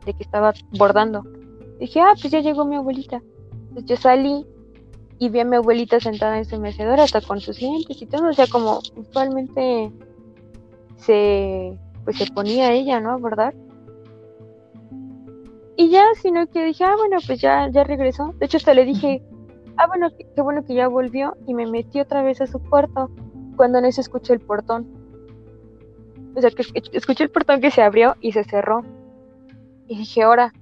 De que estaba bordando. Dije, ah, pues ya llegó mi abuelita. Entonces yo salí y vi a mi abuelita sentada en su mecedora, hasta con sus lentes y todo. O sea, como usualmente se, pues se ponía ella, ¿no? A bordar. y ya, sino que dije, ah, bueno, pues ya, ya regresó. De hecho, hasta le dije, ah, bueno, qué, bueno que ya volvió y me metí otra vez a su cuarto cuando no se escuchó el portón. O sea, que escuché el portón que se abrió y se cerró. Y dije, ahora,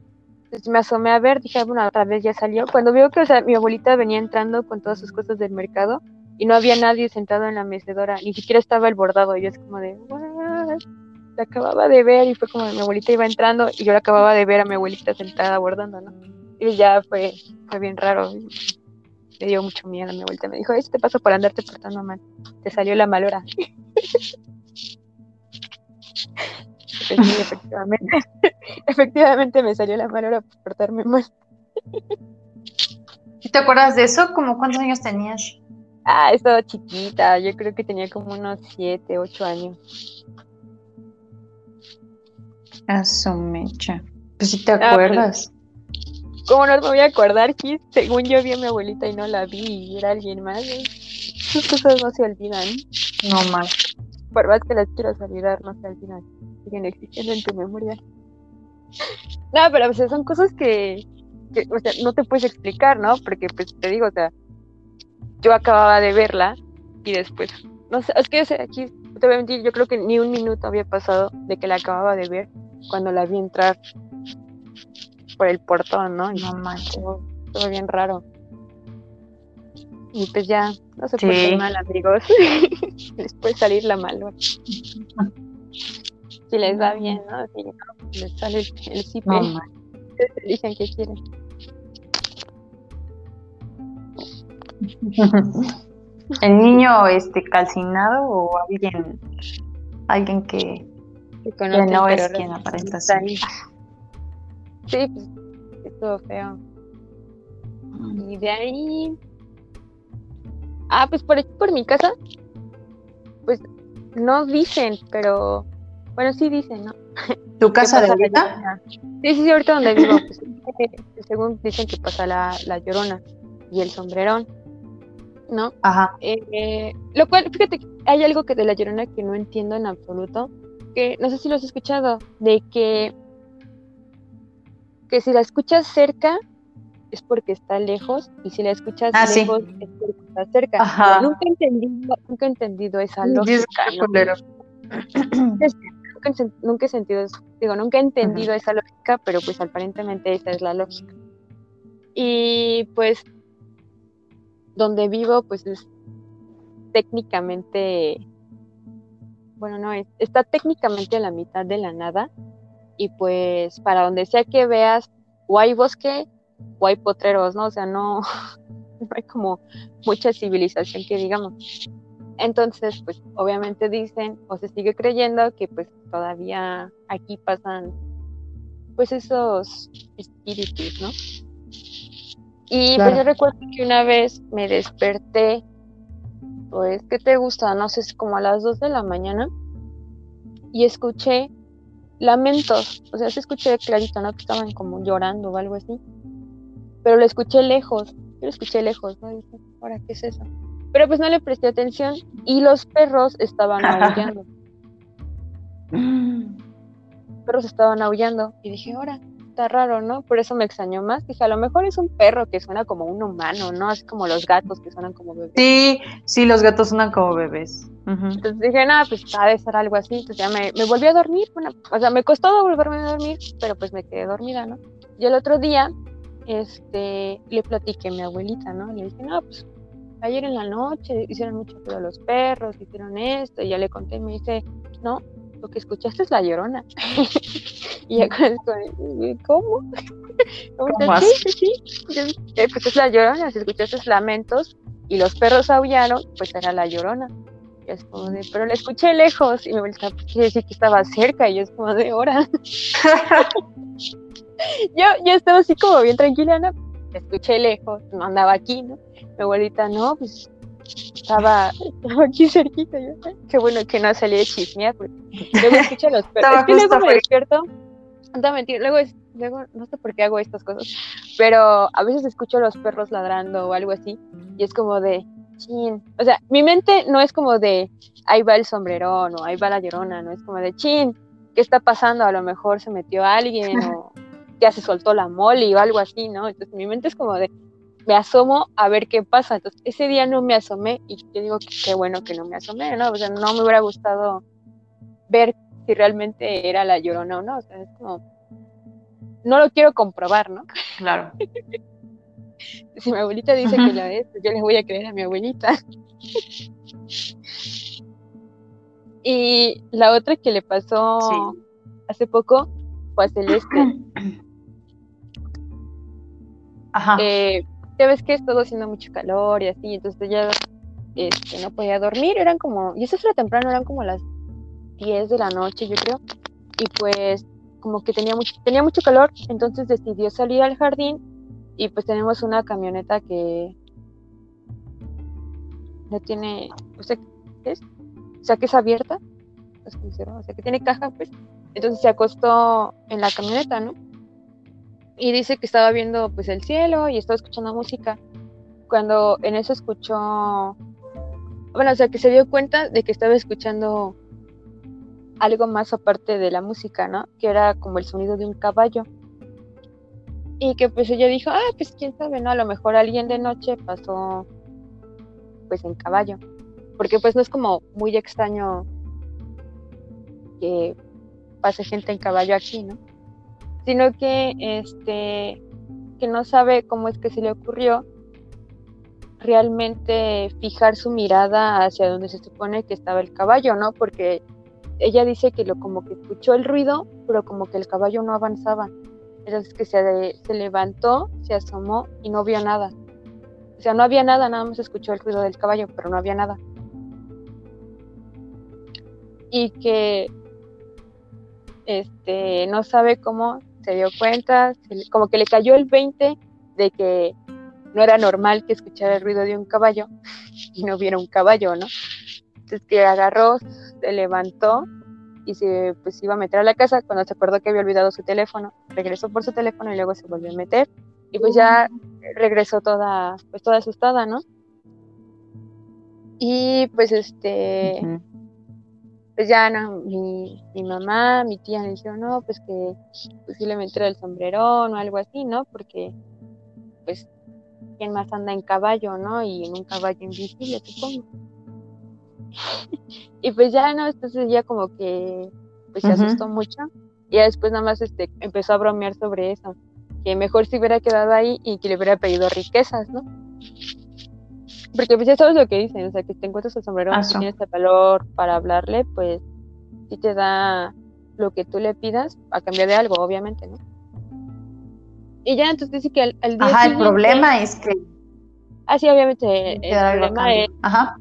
pues me asomé a ver, dije, bueno, otra vez ya salió. Cuando veo que, o sea, mi abuelita venía entrando con todas sus cosas del mercado y no había nadie sentado en la mecedora, ni siquiera estaba el bordado. Y yo es como de, ¿what? La acababa de ver y fue como mi abuelita iba entrando y yo la acababa de ver a mi abuelita sentada bordando, ¿no? Y ya fue, fue bien raro. Me dio mucho miedo. Mi abuelita me dijo, eso te pasó por andarte portando mal. Te salió la mal hora. [laughs] Pues sí, efectivamente. [laughs] efectivamente me salió la mal hora por portarme mal. ¿Te acuerdas de eso? ¿Cómo cuántos años tenías? Ah, estaba chiquita. Yo creo que tenía como unos 7, 8 años. A su mecha. Pues si te ah, pues, acuerdas. ¿Cómo no me voy a acordar que según yo vi a mi abuelita y no la vi y era alguien más? Esas cosas no se olvidan. No más. Por más que las quiero olvidar, no se olvidan. Siguen existiendo en tu memoria. No, pero pues, son cosas que, o sea, no te puedes explicar, ¿no? Porque pues te digo, o sea, yo acababa de verla y después, no sé, es que aquí te voy a mentir, yo creo que ni un minuto había pasado de que la acababa de ver cuando la vi entrar por el portón, ¿no? no manches, todo bien raro. Y pues ya, no se puede mal, amigos. les puede salir la malo. si les va bien, ¿no? Si no, les sale el, el cipe. No, [laughs] eligen qué quieren. ¿El niño este calcinado o alguien alguien que, que, no es quien aparenta así? Sí, pues estuvo feo. Mm. Y de ahí. Ah, pues por aquí por mi casa. Pues no dicen, pero. Bueno, sí dicen, ¿no? ¿Tu [laughs] casa de ahorita? Sí, sí, sí, ahorita donde vivo. Pues, según dicen que pasa la, la llorona y el sombrerón. ¿no? Ajá. Eh, lo cual, fíjate, hay algo que de la llorona que no entiendo en absoluto, que no sé si lo has escuchado, de que que si la escuchas cerca es porque está lejos y si la escuchas ah, lejos es porque está cerca. Nunca he entendido, nunca he entendido esa lógica. [clears throat] nunca, he sentido, digo, nunca he entendido esa lógica, pero pues aparentemente esa es la lógica. Y pues donde vivo pues es técnicamente, bueno, no, es, está técnicamente a la mitad de la nada y pues para donde sea que veas o hay bosque o hay potreros, ¿no? O sea, no, [laughs] no hay como mucha civilización que digamos. Entonces, pues obviamente dicen o se sigue creyendo que pues todavía aquí pasan pues esos espíritus, ¿no? Y pues yo recuerdo que una vez me desperté, pues, ¿qué te gusta? No sé, es como a las 2 de la mañana y escuché lamentos, o sea, se escuché clarito, ¿no? Que estaban como llorando o algo así, pero lo escuché lejos, yo lo escuché lejos, ¿no? dije, ¿ahora qué es eso? Pero pues no le presté atención y los perros estaban [laughs] aullando. Los perros estaban aullando y dije, ahora, está raro, ¿no? Por eso me extrañó más. Dije, a lo mejor es un perro que suena como un humano, ¿no? Así como los gatos que suenan como bebés. Sí, sí, los gatos suenan como bebés. Entonces dije, nada, pues ha de ser algo así. Entonces ya me, me volví a dormir. Bueno, o sea, me costó volverme a dormir, pero pues me quedé dormida, ¿no? Y el otro día, este, le platiqué a mi abuelita, ¿no? Le dije, no, pues ayer en la noche hicieron mucho ruido los perros, hicieron esto, y ya le conté y me dice, no, lo que escuchaste es la llorona. [laughs] y ya ¿cómo? [laughs] ¿Cómo sí, sí, sí. Eh, pues es la llorona, si escuchaste lamentos y los perros aullaron, pues era la llorona. Y es como de, pero la escuché lejos y me vuelta, pues quiere decir que estaba cerca y yo es como de hora. [laughs] yo, yo estaba así como bien tranquila, ¿no? La escuché lejos, no andaba aquí, ¿no? Mi abuelita, no, pues estaba, aquí cerquita. Yo, qué bueno que no salí de chismear, luego escucho los perros. es que luego me despierto, no mentir, luego, es, luego no sé por qué hago estas cosas, pero a veces escucho los perros ladrando o algo así, y es como de, chin. O sea, mi mente no es como de, ahí va el sombrerón o ahí va la llorona, no es como de, chin, ¿qué está pasando? A lo mejor se metió alguien o ya se soltó la mole o algo así, ¿no? Entonces mi mente es como de, me asomo a ver qué pasa. Entonces ese día no me asomé y yo digo que qué bueno que no me asomé, ¿no? O sea, no me hubiera gustado ver si realmente era la llorona o no. O sea, es como, no lo quiero comprobar, ¿no? Claro. [laughs] si mi abuelita dice que la es, pues yo les voy a creer a mi abuelita. [laughs] y la otra que le pasó hace poco fue a Celeste. [clears throat] Ajá. Eh, ya ves que es todo haciendo mucho calor y así, entonces ella este, no podía dormir, eran como, y eso era temprano, eran como las 10 de la noche, yo creo, y pues como que tenía mucho, tenía mucho calor, entonces decidió salir al jardín y pues tenemos una camioneta que no tiene, o sea, es? O sea, que es abierta, o sea, que tiene caja, pues, entonces se acostó en la camioneta, ¿no? Y dice que estaba viendo pues el cielo y estaba escuchando música. Cuando en eso escuchó, bueno, o sea, que se dio cuenta de que estaba escuchando algo más aparte de la música, ¿no? Que era como el sonido de un caballo. Y que pues ella dijo, ah, pues quién sabe, ¿no? A lo mejor alguien de noche pasó pues en caballo. Porque pues no es como muy extraño que pase gente en caballo aquí, ¿no? Sino que este que no sabe cómo es que se le ocurrió realmente fijar su mirada hacia donde se supone que estaba el caballo, ¿no? Porque ella dice que lo como que escuchó el ruido, pero como que el caballo no avanzaba. Entonces que se, se levantó, se asomó y no vio nada. O sea, no había nada, nada más escuchó el ruido del caballo, pero no había nada. Y que este no sabe cómo se dio cuenta, como que le cayó el 20 de que no era normal que escuchara el ruido de un caballo [laughs] y no viera un caballo, ¿no? Entonces que agarró, se levantó y se pues iba a meter a la casa cuando se acordó que había olvidado su teléfono, regresó por su teléfono y luego se volvió a meter y pues ya regresó toda pues toda asustada, ¿no? Y pues este pues ya no, mi, mi, mamá, mi tía me dijeron, no, pues que posiblemente era el sombrerón o algo así, ¿no? Porque pues quién más anda en caballo, ¿no? Y en un caballo invisible, supongo. [laughs] y pues ya no, entonces ya como que pues se asustó mucho y después nada más este empezó a bromear sobre eso, que mejor se hubiera quedado ahí y que le hubiera pedido riquezas, ¿no? Porque pues ya sabes lo que dicen, o sea, que te encuentras el sombrero y tienes el valor para hablarle, pues sí te da lo que tú le pidas a cambio de algo, obviamente, ¿no? Y ya entonces dice que al, día Ajá, el problema es que... Ah, sí, obviamente, el problema es... Ajá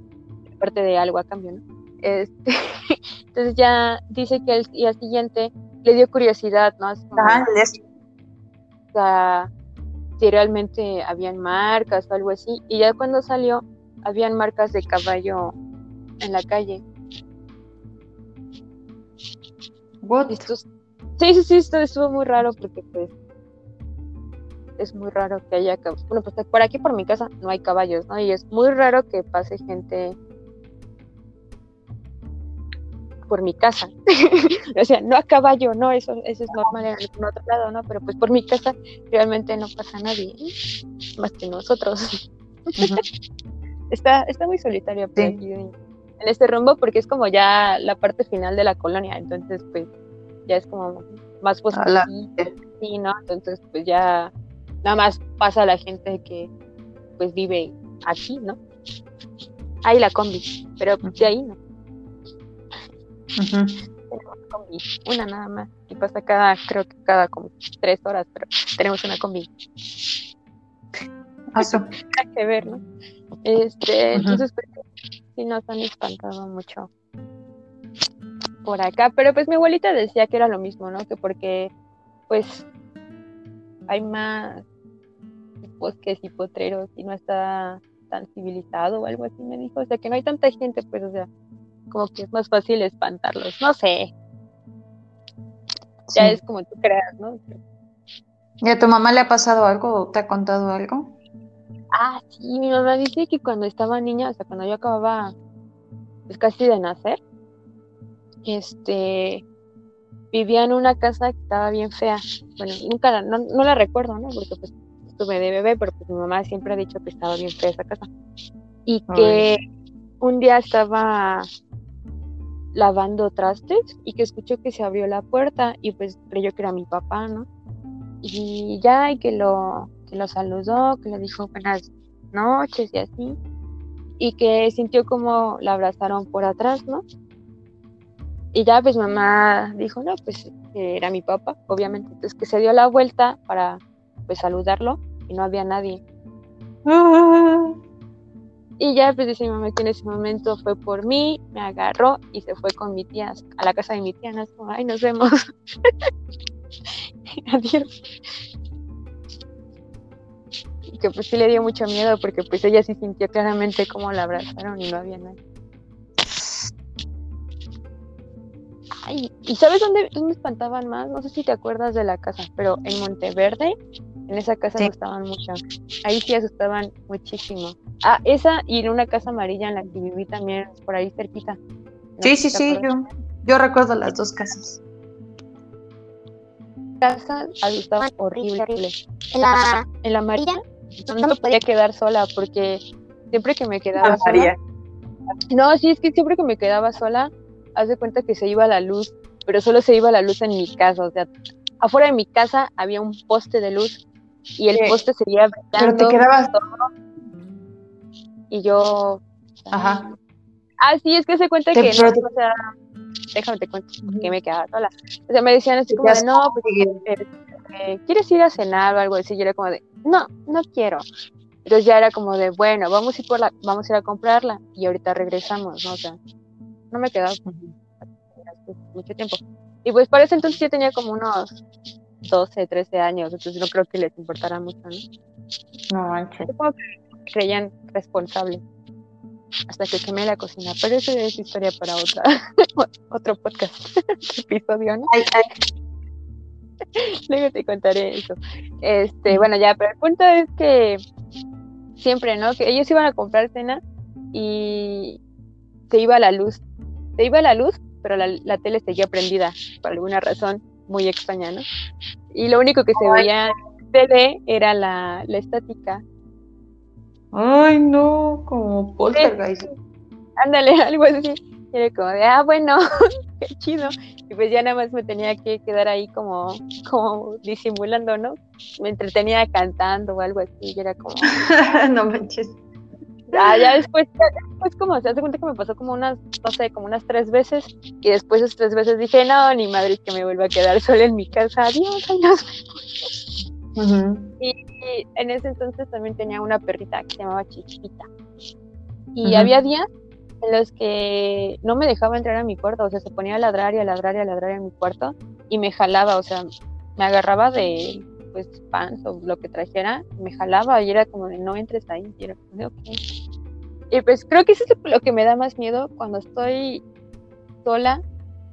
parte de algo a cambio, ¿no? Este, [laughs] entonces ya dice que al día siguiente le dio curiosidad, ¿no? o sea, si realmente habían marcas o algo así. Y ya cuando salió, habían marcas de caballo en la calle. What? sí, sí, sí, esto estuvo muy raro porque pues es muy raro que haya bueno pues por aquí por mi casa no hay caballos, ¿no? Y es muy raro que pase gente por mi casa. [laughs] o sea, no a caballo, no, eso, eso es normal en algún otro lado, ¿no? Pero pues por mi casa realmente no pasa nadie, más que nosotros. [laughs] está, está muy solitario por aquí en, este rumbo porque es como ya la parte final de la colonia, entonces pues ya es como más posible. Sí, ¿no? Entonces pues ya nada más pasa la gente que pues vive aquí, ¿no? Ahí la combi, pero de ahí no una nada más. Y pasa cada, creo que cada como tres horas, pero tenemos una combi. Eso. Hay [laughs] que ver, ¿no? Este, entonces, pues, sí nos han espantado mucho por acá. Pero pues mi abuelita decía que era lo mismo, ¿no? Que porque, pues, hay más bosques y potreros y no está tan civilizado o algo así, me dijo. O sea, que no hay tanta gente, pues, o sea, como que es más fácil espantarlos, no sé. Ya es como tú creas, ¿no? ¿Y a tu mamá le ha pasado algo o te ha contado algo? Ah, sí, mi mamá dice que cuando estaba niña, o sea, cuando yo acababa pues casi de nacer, este, vivía en una casa que estaba bien fea. Bueno, nunca, no, no la recuerdo, ¿no? Porque pues estuve de bebé, pero pues mi mamá siempre ha dicho que estaba bien fea esa casa. Y que un día estaba lavando trastes y que escuchó que se abrió la puerta y pues creyó que era mi papá, ¿no? Y ya, y que lo, que lo saludó, que le dijo buenas noches y así, y que sintió como la abrazaron por atrás, ¿no? Y ya pues mamá dijo, no, pues era mi papá, obviamente, entonces que se dio la vuelta para pues saludarlo y no había nadie. Ah. Y ya pues dice mi mamá que en ese momento fue por mí, me agarró y se fue con mi tía a la casa de mi tía, ¿no? ay, nos vemos. [laughs] Adiós. Y que pues sí le dio mucho miedo porque pues ella sí sintió claramente cómo la abrazaron y no había nadie. Ay, ¿y sabes dónde, dónde espantaban más? No sé si te acuerdas de la casa, pero en Monteverde en esa casa me asustaban mucho. Ahí sí asustaban muchísimo. Ah, esa y en una casa amarilla en la que viví también, por ahí cerquita. sí, sí, sí, yo, yo recuerdo las dos casas. Casas asustaban horrible. En la, en la amarilla no me podía quedar sola porque siempre que me quedaba sola. No, sí, es que siempre que me quedaba sola, haz de cuenta que se iba la luz, pero solo se iba la luz en mi casa, o sea, afuera de mi casa había un poste de luz y el poste seguía Pero te quedabas y yo ajá. Ah sí es que se cuenta que no, o sea déjame te cuento que me quedaba sola. O sea me decían así como de no pues, eh, eh, quieres ir a cenar o algo así yo era como de no no quiero entonces ya era como de bueno vamos a ir por la vamos a ir a comprarla y ahorita regresamos no o sea no me quedaba mucho tiempo. Y pues para ese entonces yo tenía como unos 12, 13 años, entonces no creo que les importara mucho, ¿no? No manches. que creían responsable hasta que quemé la cocina, pero eso es historia para otra, [laughs] otro podcast, [laughs] episodio, ¿no? [laughs] Luego te contaré eso. Este, bueno, ya, pero el punto es que siempre, ¿no? Que ellos iban a comprar cena y se iba la luz. Se iba la luz, pero la, la tele seguía prendida por alguna razón muy extraña, ¿no? Y lo único que se veía en tele era la, la estática. Ay, no, como poltergeist. ándale, [laughs] algo así. Y era como de, ah, bueno, [laughs] qué chido. Y pues ya nada más me tenía que quedar ahí como, [laughs] como disimulando, ¿no? Me entretenía cantando o algo así. Y era como. no manches. Ya, ya después, después como se hace cuenta que me pasó como unas, no sé, como unas tres veces, y después esas tres veces dije, no, ni madre que me vuelva a quedar sola en mi casa, adiós, ay, nos y, en ese entonces también tenía una perrita que se llamaba Chichita. Y había días en los que no me dejaba entrar a mi cuarto, o sea, se ponía a ladrar y a ladrar y a ladrar en mi cuarto y me jalaba, o sea, me agarraba de pues pants o lo que trajera, me jalaba y era como de no entres ahí. Y, era como y pues creo que eso es lo que me da más miedo cuando estoy sola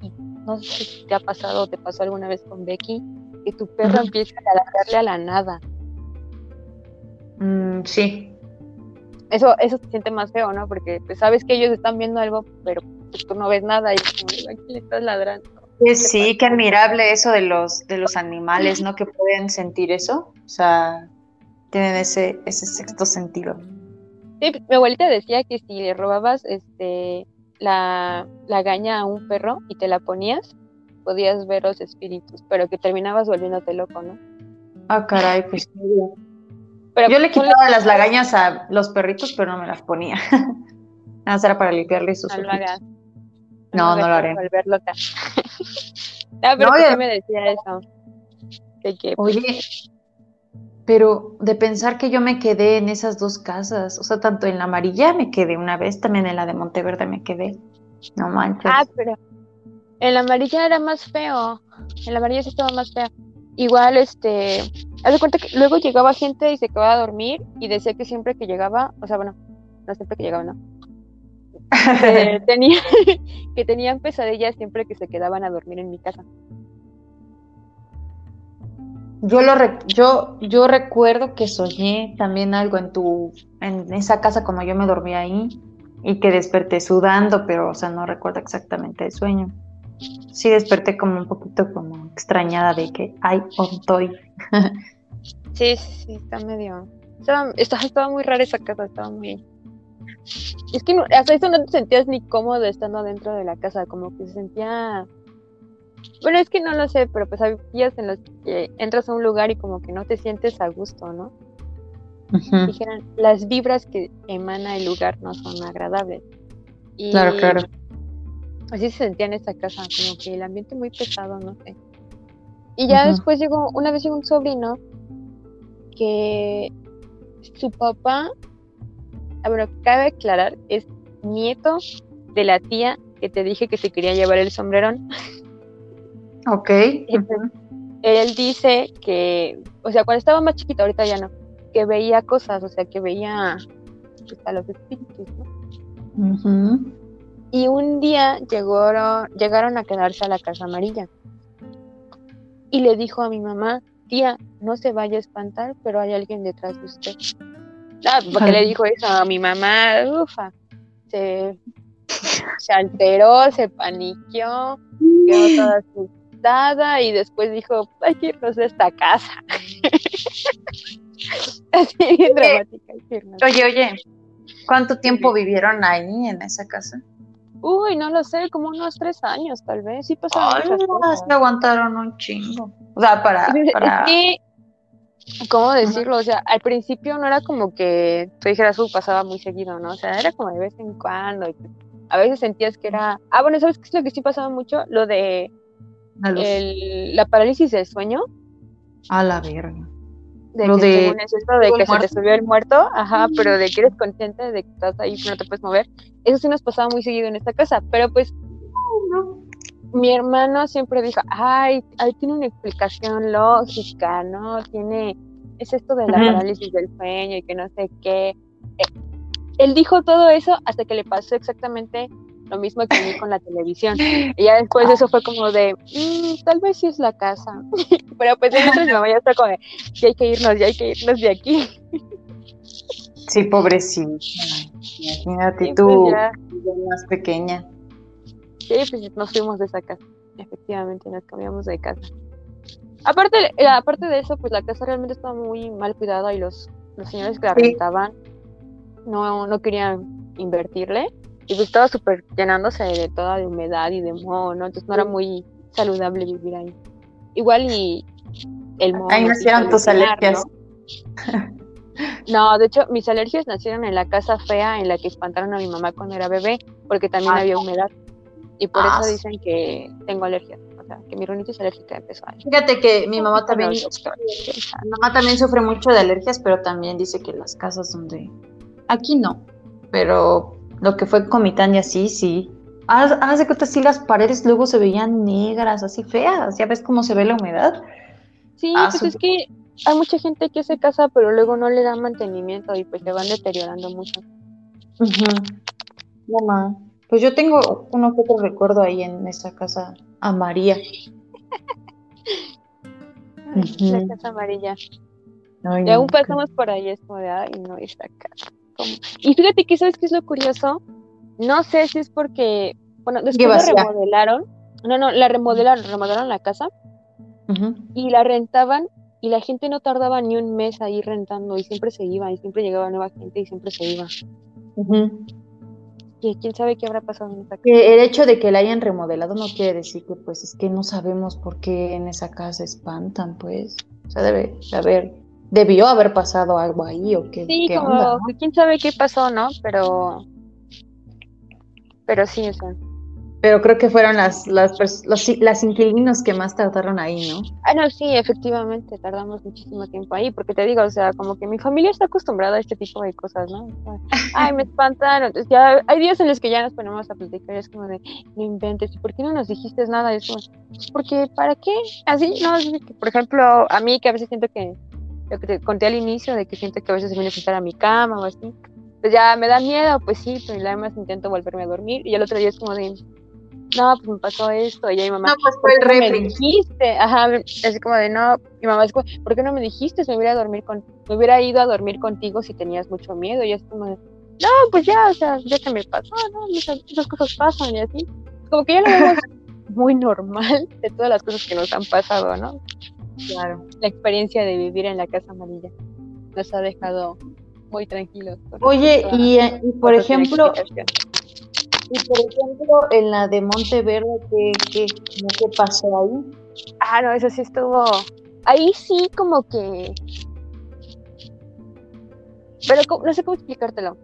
y no sé si te ha pasado o te pasó alguna vez con Becky, que tu perro empieza a ladrarle a la nada. Mm, sí. Eso, eso se siente más feo, ¿no? Porque pues sabes que ellos están viendo algo, pero pues, tú no ves nada y como, aquí le estás ladrando? Sí, qué admirable eso de los, de los animales, ¿no? Que pueden sentir eso. O sea, tienen ese, ese sexto sentido. Sí, mi abuelita decía que si le robabas este la, la gaña a un perro y te la ponías, podías ver los espíritus, pero que terminabas volviéndote loco, ¿no? Ah, caray, pues pero Yo le quitaba las lagañas a los perritos, pero no me las ponía. [laughs] Nada, era para limpiarle sus no no, no lo haré. [laughs] Ah, pero no, me decía eso? Pues Oye, pero de pensar que yo me quedé en esas dos casas, o sea, tanto en la amarilla me quedé una vez, también en la de Monteverde me quedé. No manches. Ah, pero en la amarilla era más feo. En la amarilla sí estaba más feo. Igual, este, haz de cuenta que luego llegaba gente y se quedaba a dormir y decía que siempre que llegaba, o sea, bueno, no siempre que llegaba, no, que, [laughs] [laughs] tenía, que tenían pesadillas siempre que se quedaban a dormir en mi casa. Yo lo yo yo recuerdo que soñé también algo en tu en esa casa como yo me dormí ahí y que desperté sudando, pero o sea, no recuerdo exactamente el sueño. sí desperté como un poquito como extrañada de que, ay, estoy. [laughs] sí, sí, está medio... Estaba, estaba, muy rara esa casa, estaba muy... Es que hasta eso no te sentías ni cómodo estando dentro de la casa, como que se sentía... Bueno, es que no lo sé, pero pues hay días en los que entras a un lugar y como que no te sientes a gusto, ¿no? Dijeran, las vibras que emana el lugar no son agradables. Y claro, claro. Así se sentía en esta casa, como que el ambiente muy pesado, no sé. Y ya después llegó, una vez llegó un sobrino que su papá, ah, bueno, cabe aclarar, es nieto de la tía que te dije que se quería llevar el sombrerón. Ok. él dice que, o sea, cuando estaba más chiquito, ahorita ya no, que veía cosas, o sea, que veía pues, a los espíritus, ¿no? Y un día llegaron, llegaron a quedarse a la casa amarilla. Y le dijo a mi mamá, tía, no se vaya a espantar, pero hay alguien detrás de usted. Ah, porque le dijo eso a mi mamá, ufa, se, se alteró, se paniqueó, quedó toda asustada y después dijo, hay que irnos de esta casa. [laughs] Así bien dramática. Oye, oye, ¿cuánto tiempo vivieron ahí en esa casa? Uy, no lo sé, como unos tres años tal vez. Sí pasaron Ay, muchas Se aguantaron un chingo. O sea, para... [laughs] para... ¿Cómo decirlo? O sea, al principio no era como que tú dijeras, uh, pasaba muy seguido, ¿no? O sea, era como de vez en cuando. A veces sentías que era... Ah, bueno, ¿sabes qué es lo que sí pasaba mucho? Lo de el, la parálisis del sueño. A la verga de que es esto de que se te subió el muerto, ajá, pero de que eres consciente de que estás ahí y no te puedes mover. Eso sí nos pasaba muy seguido en esta casa, pero pues mi hermano siempre dijo, ay, ahí tiene una explicación lógica, ¿no? Tiene, es esto de la parálisis del sueño y que no sé qué. Eh, él dijo todo eso hasta que le pasó exactamente lo mismo que a mí con la televisión. [laughs] Y ya después eso fue como de, mm, tal vez sí es la casa. [laughs] Pero pues entonces mi mamá ya está como de, ya hay que irnos, ya hay que irnos de aquí. Sí, pobrecita. Imagínate tú, pues más pequeña. Sí, pues nos fuimos de esa casa. Efectivamente, nos cambiamos de casa. Aparte, eh, aparte de eso, pues la casa realmente estaba muy mal cuidada y los, los señores que la rentaban no, no querían invertirle y pues estaba súper llenándose de toda de humedad y de moho, ¿no? Entonces no era muy saludable vivir ahí. Igual y el moho. Ahí nacieron tus alergias. [laughs] ¿no? de hecho, mis alergias nacieron en la casa fea en la que espantaron a mi mamá cuando era bebé, porque también había humedad. Y por eso ah, dicen que tengo alergias. O sea, que mi rinitis alérgica empezó ahí. Fíjate que mi mamá también, mi mamá también sufre mucho de alergias, pero también dice que las casas donde aquí no, pero lo que fue Comitán y así, sí. Haz, de cuenta, sí, las paredes luego se veían negras, así feas. ¿Ya ves cómo se ve la humedad? Sí, ah, pues es que hay mucha gente que se casa, pero luego no le da mantenimiento y pues se van deteriorando mucho. Mamá, pues yo tengo uno que otro recuerdo ahí en esa casa a María. La casa amarilla. y aún pasamos por ahí, es como de, ay, no, esta casa. Y fíjate que, ¿sabes qué es lo curioso? No sé si es porque, bueno, después la remodelaron, no, no, la remodelaron, remodelaron la casa y la rentaban y la gente no tardaba ni un mes ahí rentando y siempre se iba y siempre llegaba nueva gente y siempre se iba. Y quién sabe qué habrá pasado en esa casa. El hecho de que la hayan remodelado no quiere decir que pues es que no sabemos por qué en esa casa espantan, pues. O sea, debe de haber debió haber pasado algo ahí o qué, sí, como quién sabe qué pasó, ¿no? Pero pero sí, o sea. Pero creo que fueron las, las, los, las inquilinos que más tardaron ahí, ¿no? Ah, no, sí, efectivamente, tardamos muchísimo tiempo ahí, porque te digo, o sea, como que mi familia está acostumbrada a este tipo de cosas, ¿no? [laughs] Ay, me espantaron. Entonces, ya hay días en los que ya nos ponemos a platicar, es como de, no inventes, ¿y por qué no nos dijiste nada? Es como, porque, ¿para qué? Así, no, por ejemplo, a mí que a veces siento que lo que te conté al inicio, de que siento que a veces se viene a sentar a mi cama o así, pues ya me da miedo, pues sí, pero además intento volverme a dormir y el otro día es como de, no, pues me pasó esto, y ya mi mamá, no, pues fue el no me dijiste? Ajá, así como de, no, mi mamá es como, ¿por qué no me dijiste? Me hubiera, dormir con, me hubiera ido a dormir contigo si tenías mucho miedo, y es como de, no, pues ya, o sea, ya que me pasó, ¿no? Esas, cosas pasan y así. Como que ya lo vemos [laughs] muy normal de todas las cosas que nos han pasado, ¿no? Claro. La experiencia de vivir en la Casa Amarilla nos ha dejado muy tranquilos. Oye, y, eh, y por ejemplo, y por ejemplo, en la de Monteverde, ¿qué, qué, qué pasó ahí? Ah, no, eso sí estuvo. Ahí sí, como que. Pero no sé cómo explicártelo.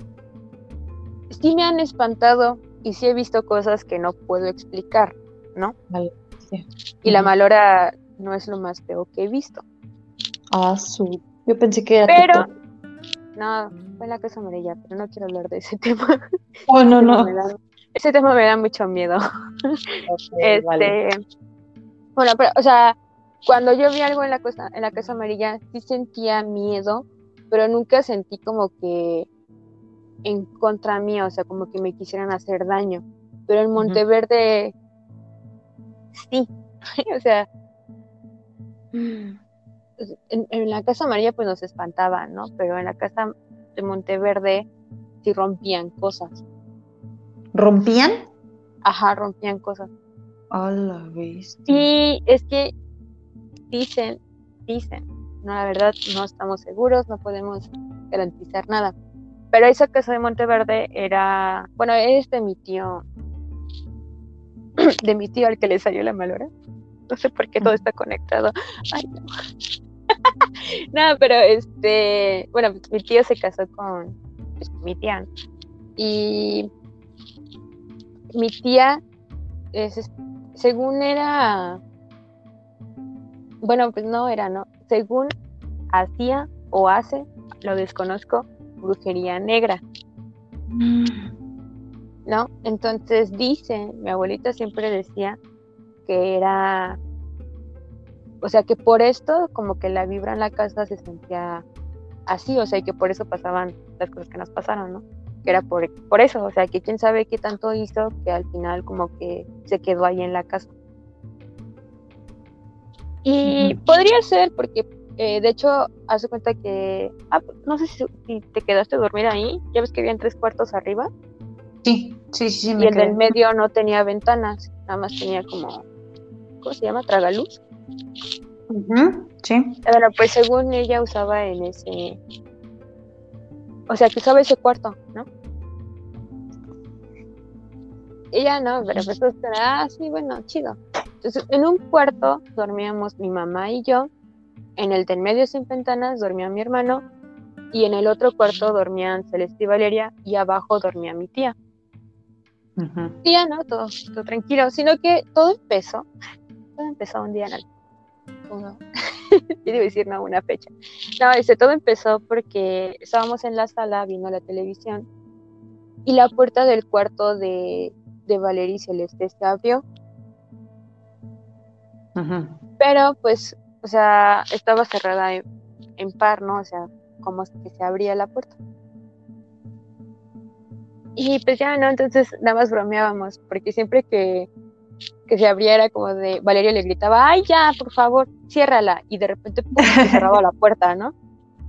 Sí me han espantado y sí he visto cosas que no puedo explicar, ¿no? Vale, sí. Y la malora no es lo más feo que he visto. Ah, su. Yo pensé que era. Pero. No, fue en la casa amarilla, pero no quiero hablar de ese [laughs] tema. Oh, no, no. Ese tema me da mucho miedo. [laughs] Okay, este. vale. Bueno, pero, o sea, cuando yo vi algo en la cosa, en la casa amarilla, sí sentía miedo, pero nunca sentí como que en contra mío, o sea, como que me quisieran hacer daño. Pero en Monteverde, sí, [laughs] o sea, en, en, la casa amarilla pues nos espantaban, ¿no? Pero en la casa de Monteverde sí rompían cosas. ¿Rompían? Ajá, rompían cosas. A la vez. Y es que dicen, dicen, no, la verdad no estamos seguros, no podemos garantizar nada. Pero esa casa de Monteverde era, bueno, es de mi tío, [clears throat] de mi tío al que le salió la malora. No sé por qué todo está conectado. Ay, no. [laughs] no, pero este, bueno, mi tío se casó con, pues, mi tía. Y mi tía, es, según era, bueno, pues no era, ¿no? Según hacía o hace, lo desconozco, brujería negra. ¿No? Entonces dice, mi abuelita siempre decía que era, o sea, que por esto como que la vibra en la casa se sentía así, o sea, y que por eso pasaban las cosas que nos pasaron, ¿no? Que era por, por eso, o sea, que quién sabe qué tanto hizo que al final como que se quedó ahí en la casa. Y podría ser porque eh, de hecho, hace cuenta que, ah, no sé si, si, te quedaste a dormir ahí, ya ves que habían tres cuartos arriba. Sí, sí, sí. sí y el del medio no tenía ventanas, nada más tenía como, ¿cómo se llama? Tragaluz. Uh -huh, sí. Bueno, pues según ella usaba en ese, o sea, que usaba ese cuarto, ¿no? Ella no, pero pues, ah, sí, bueno, chido. Entonces, en un cuarto dormíamos mi mamá y yo, en el del medio sin ventanas dormía mi hermano y en el otro cuarto dormían Celeste y Valeria y abajo dormía mi tía. Uh -huh. Tía, ¿no? Todo, todo, tranquilo, sino que todo empezó, todo empezó un día en el... Uno. A [laughs] decir no, una fecha. No, este, todo empezó porque estábamos en la sala viendo la televisión y la puerta del cuarto de, de Valeria y Celeste se abrió. Uh -huh. Pero pues o sea, estaba cerrada en, en, par, ¿no? O sea, como que se abría la puerta. Y pues ya, ¿no? Entonces nada más bromeábamos, porque siempre que, que se abría era como de, Valeria le gritaba, ay, ya, por favor, ciérrala. Y de repente ¡pum! se cerraba la puerta, ¿no?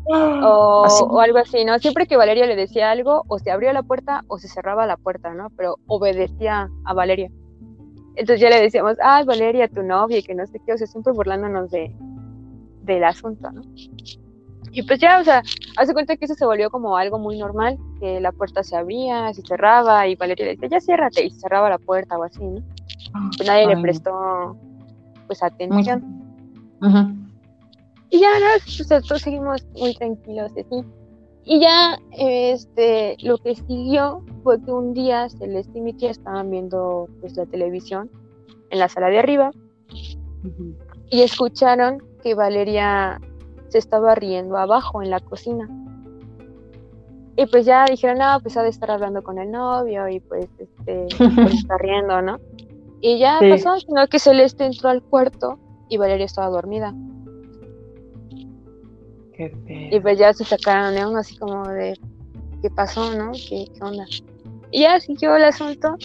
O, o, algo así, ¿no? Siempre que Valeria le decía algo, o se abría la puerta o se cerraba la puerta, ¿no? Pero obedecía a Valeria. Entonces ya le decíamos, ay, Valeria, tu novia, y que no sé qué, o sea, siempre burlándonos de, del asunto, ¿no? Y pues ya, o sea, hace cuenta que eso se volvió como algo muy normal, que la puerta se abría, se cerraba, y Valeria le decía, ya ciérrate, y se cerraba la puerta o así, ¿no? Pues nadie ay. le prestó, pues, atención. Uh -huh. Y ya, ¿no? O sea, todos seguimos muy tranquilos, así. Y ya, este, lo que siguió fue que un día Celeste y mi tía estaban viendo pues la televisión en la sala de arriba uh -huh. y escucharon que Valeria se estaba riendo abajo en la cocina. Y pues ya dijeron, no, pues ha de estar hablando con el novio y pues este, [laughs] pues está riendo, ¿no? Y ya sí. pasó, sino que Celeste entró al cuarto y Valeria estaba dormida. Y pues ya se sacaron León así como de qué pasó, ¿no? ¿Qué, qué onda? Y ya siguió el asunto,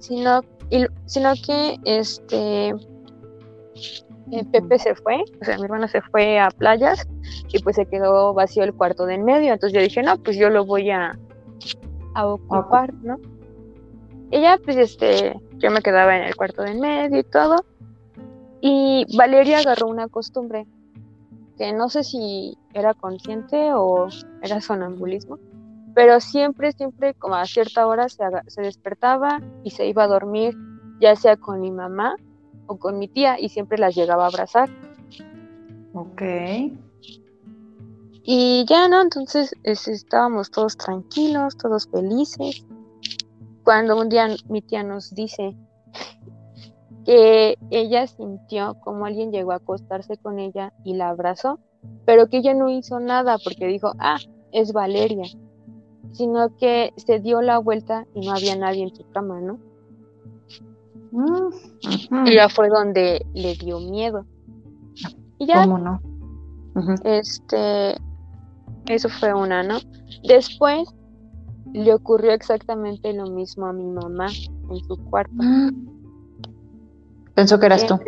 sino, y, sino que este eh, Pepe se fue, o sea, mi hermano se fue a playas y pues se quedó vacío el cuarto de en medio. Entonces yo dije, no, pues yo lo voy a, a ocupar, ¿no? ella, pues, este, yo me quedaba en el cuarto de en medio y todo. Y Valeria agarró una costumbre que no sé si era consciente o era sonambulismo, pero siempre, siempre, como a cierta hora, se, se despertaba y se iba a dormir, ya sea con mi mamá o con mi tía, y siempre las llegaba a abrazar. Ok. Y ya, ¿no? Entonces estábamos todos tranquilos, todos felices. Cuando un día mi tía nos dice que ella sintió como alguien llegó a acostarse con ella y la abrazó, pero que ella no hizo nada porque dijo, ah, es Valeria, sino que se dio la vuelta y no había nadie en su cama, ¿no? Mm, y ya fue donde le dio miedo. Y ya, ¿Cómo no? este, eso fue una, ¿no? Después le ocurrió exactamente lo mismo a mi mamá en su cuarto. Mm. Pensó que eras tú.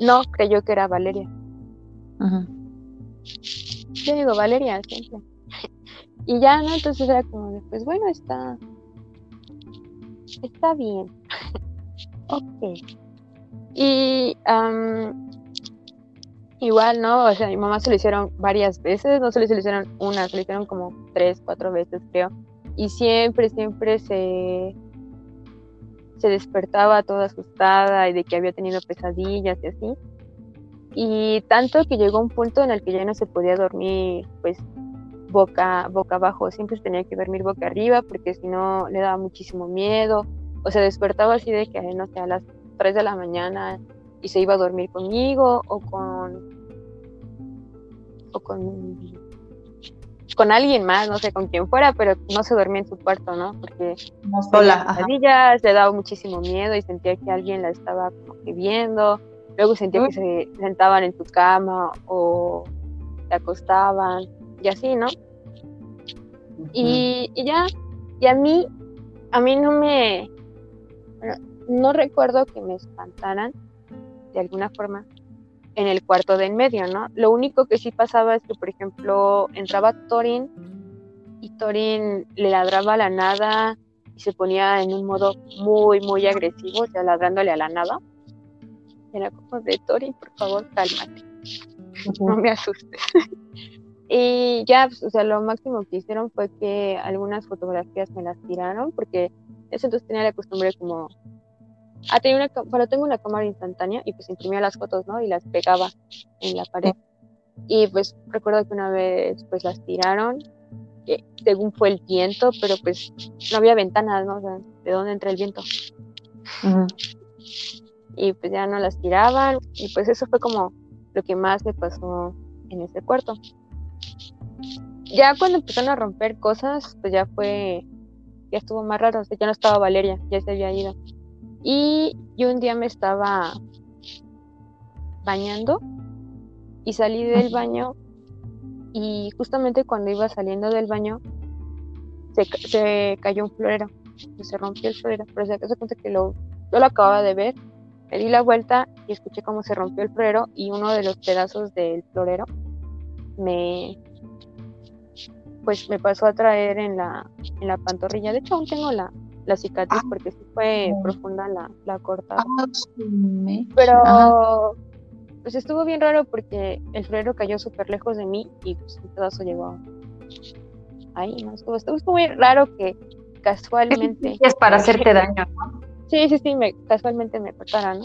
No, creyó que era Valeria. Yo digo Valeria siempre. [laughs] y ya, ¿no? Entonces era como pues bueno, está. Está bien. [laughs] ok. Y igual, ¿no? O sea, mi mamá se lo hicieron varias veces, no se lo hicieron una, se lo hicieron como tres, cuatro veces, creo. Y siempre, siempre se se despertaba toda asustada y de que había tenido pesadillas y así. Y tanto que llegó un punto en el que ya no se podía dormir pues boca, boca abajo, siempre tenía que dormir boca arriba porque si no le daba muchísimo miedo o se despertaba así de que no sé, a las 3 de la mañana y se iba a dormir conmigo o con o con con alguien más, no sé con quién fuera, pero no se dormía en su cuarto, ¿no? Porque no sola, le daba muchísimo miedo y sentía que alguien la estaba como que viendo. Luego sentía que se sentaban en su cama o se acostaban y así, ¿no? y, y, ya, y a mí, a mí no me, no recuerdo que me espantaran de alguna forma, en el cuarto de en medio, ¿no? Lo único que sí pasaba es que, por ejemplo, entraba Thorin y Thorin le ladraba a la nada y se ponía en un modo muy, muy agresivo, o sea, ladrándole a la nada. Era como de Thorin, por favor, cálmate. No me asustes. [laughs] y ya, pues, o sea, lo máximo que hicieron fue que algunas fotografías me las tiraron, porque eso entonces tenía la costumbre como Ah, tenía una, bueno, tengo una cámara instantánea y pues imprimía las fotos, ¿no? Y las pegaba en la pared. Y pues recuerdo que una vez pues las tiraron, que según fue el viento, pero pues no había ventanas, ¿no? O sea, ¿de dónde entra el viento? Y pues ya no las tiraban y pues eso fue como lo que más me pasó en ese cuarto. Ya cuando empezaron a romper cosas, pues ya fue, ya estuvo más raro, o sea, ya no estaba Valeria, ya se había ido. Y yo un día me estaba bañando y salí del baño y justamente cuando iba saliendo del baño se, cayó un florero, se rompió el florero, pero se cuenta que lo, yo lo acababa de ver, me di la vuelta y escuché cómo se rompió el florero y uno de los pedazos del florero me pues me pasó a traer en la, en la pantorrilla, de hecho aún tengo la, la cicatriz ah, porque sí fue profunda la, la cortada. Ah, Pero pues estuvo bien raro porque el florero cayó súper lejos de mí y pues el pedazo llegó ahí, ¿no? Estuvo, estuvo muy raro que casualmente... Es para hacerte daño, ¿no? Sí, sí, sí, me, casualmente me cortara, ¿no?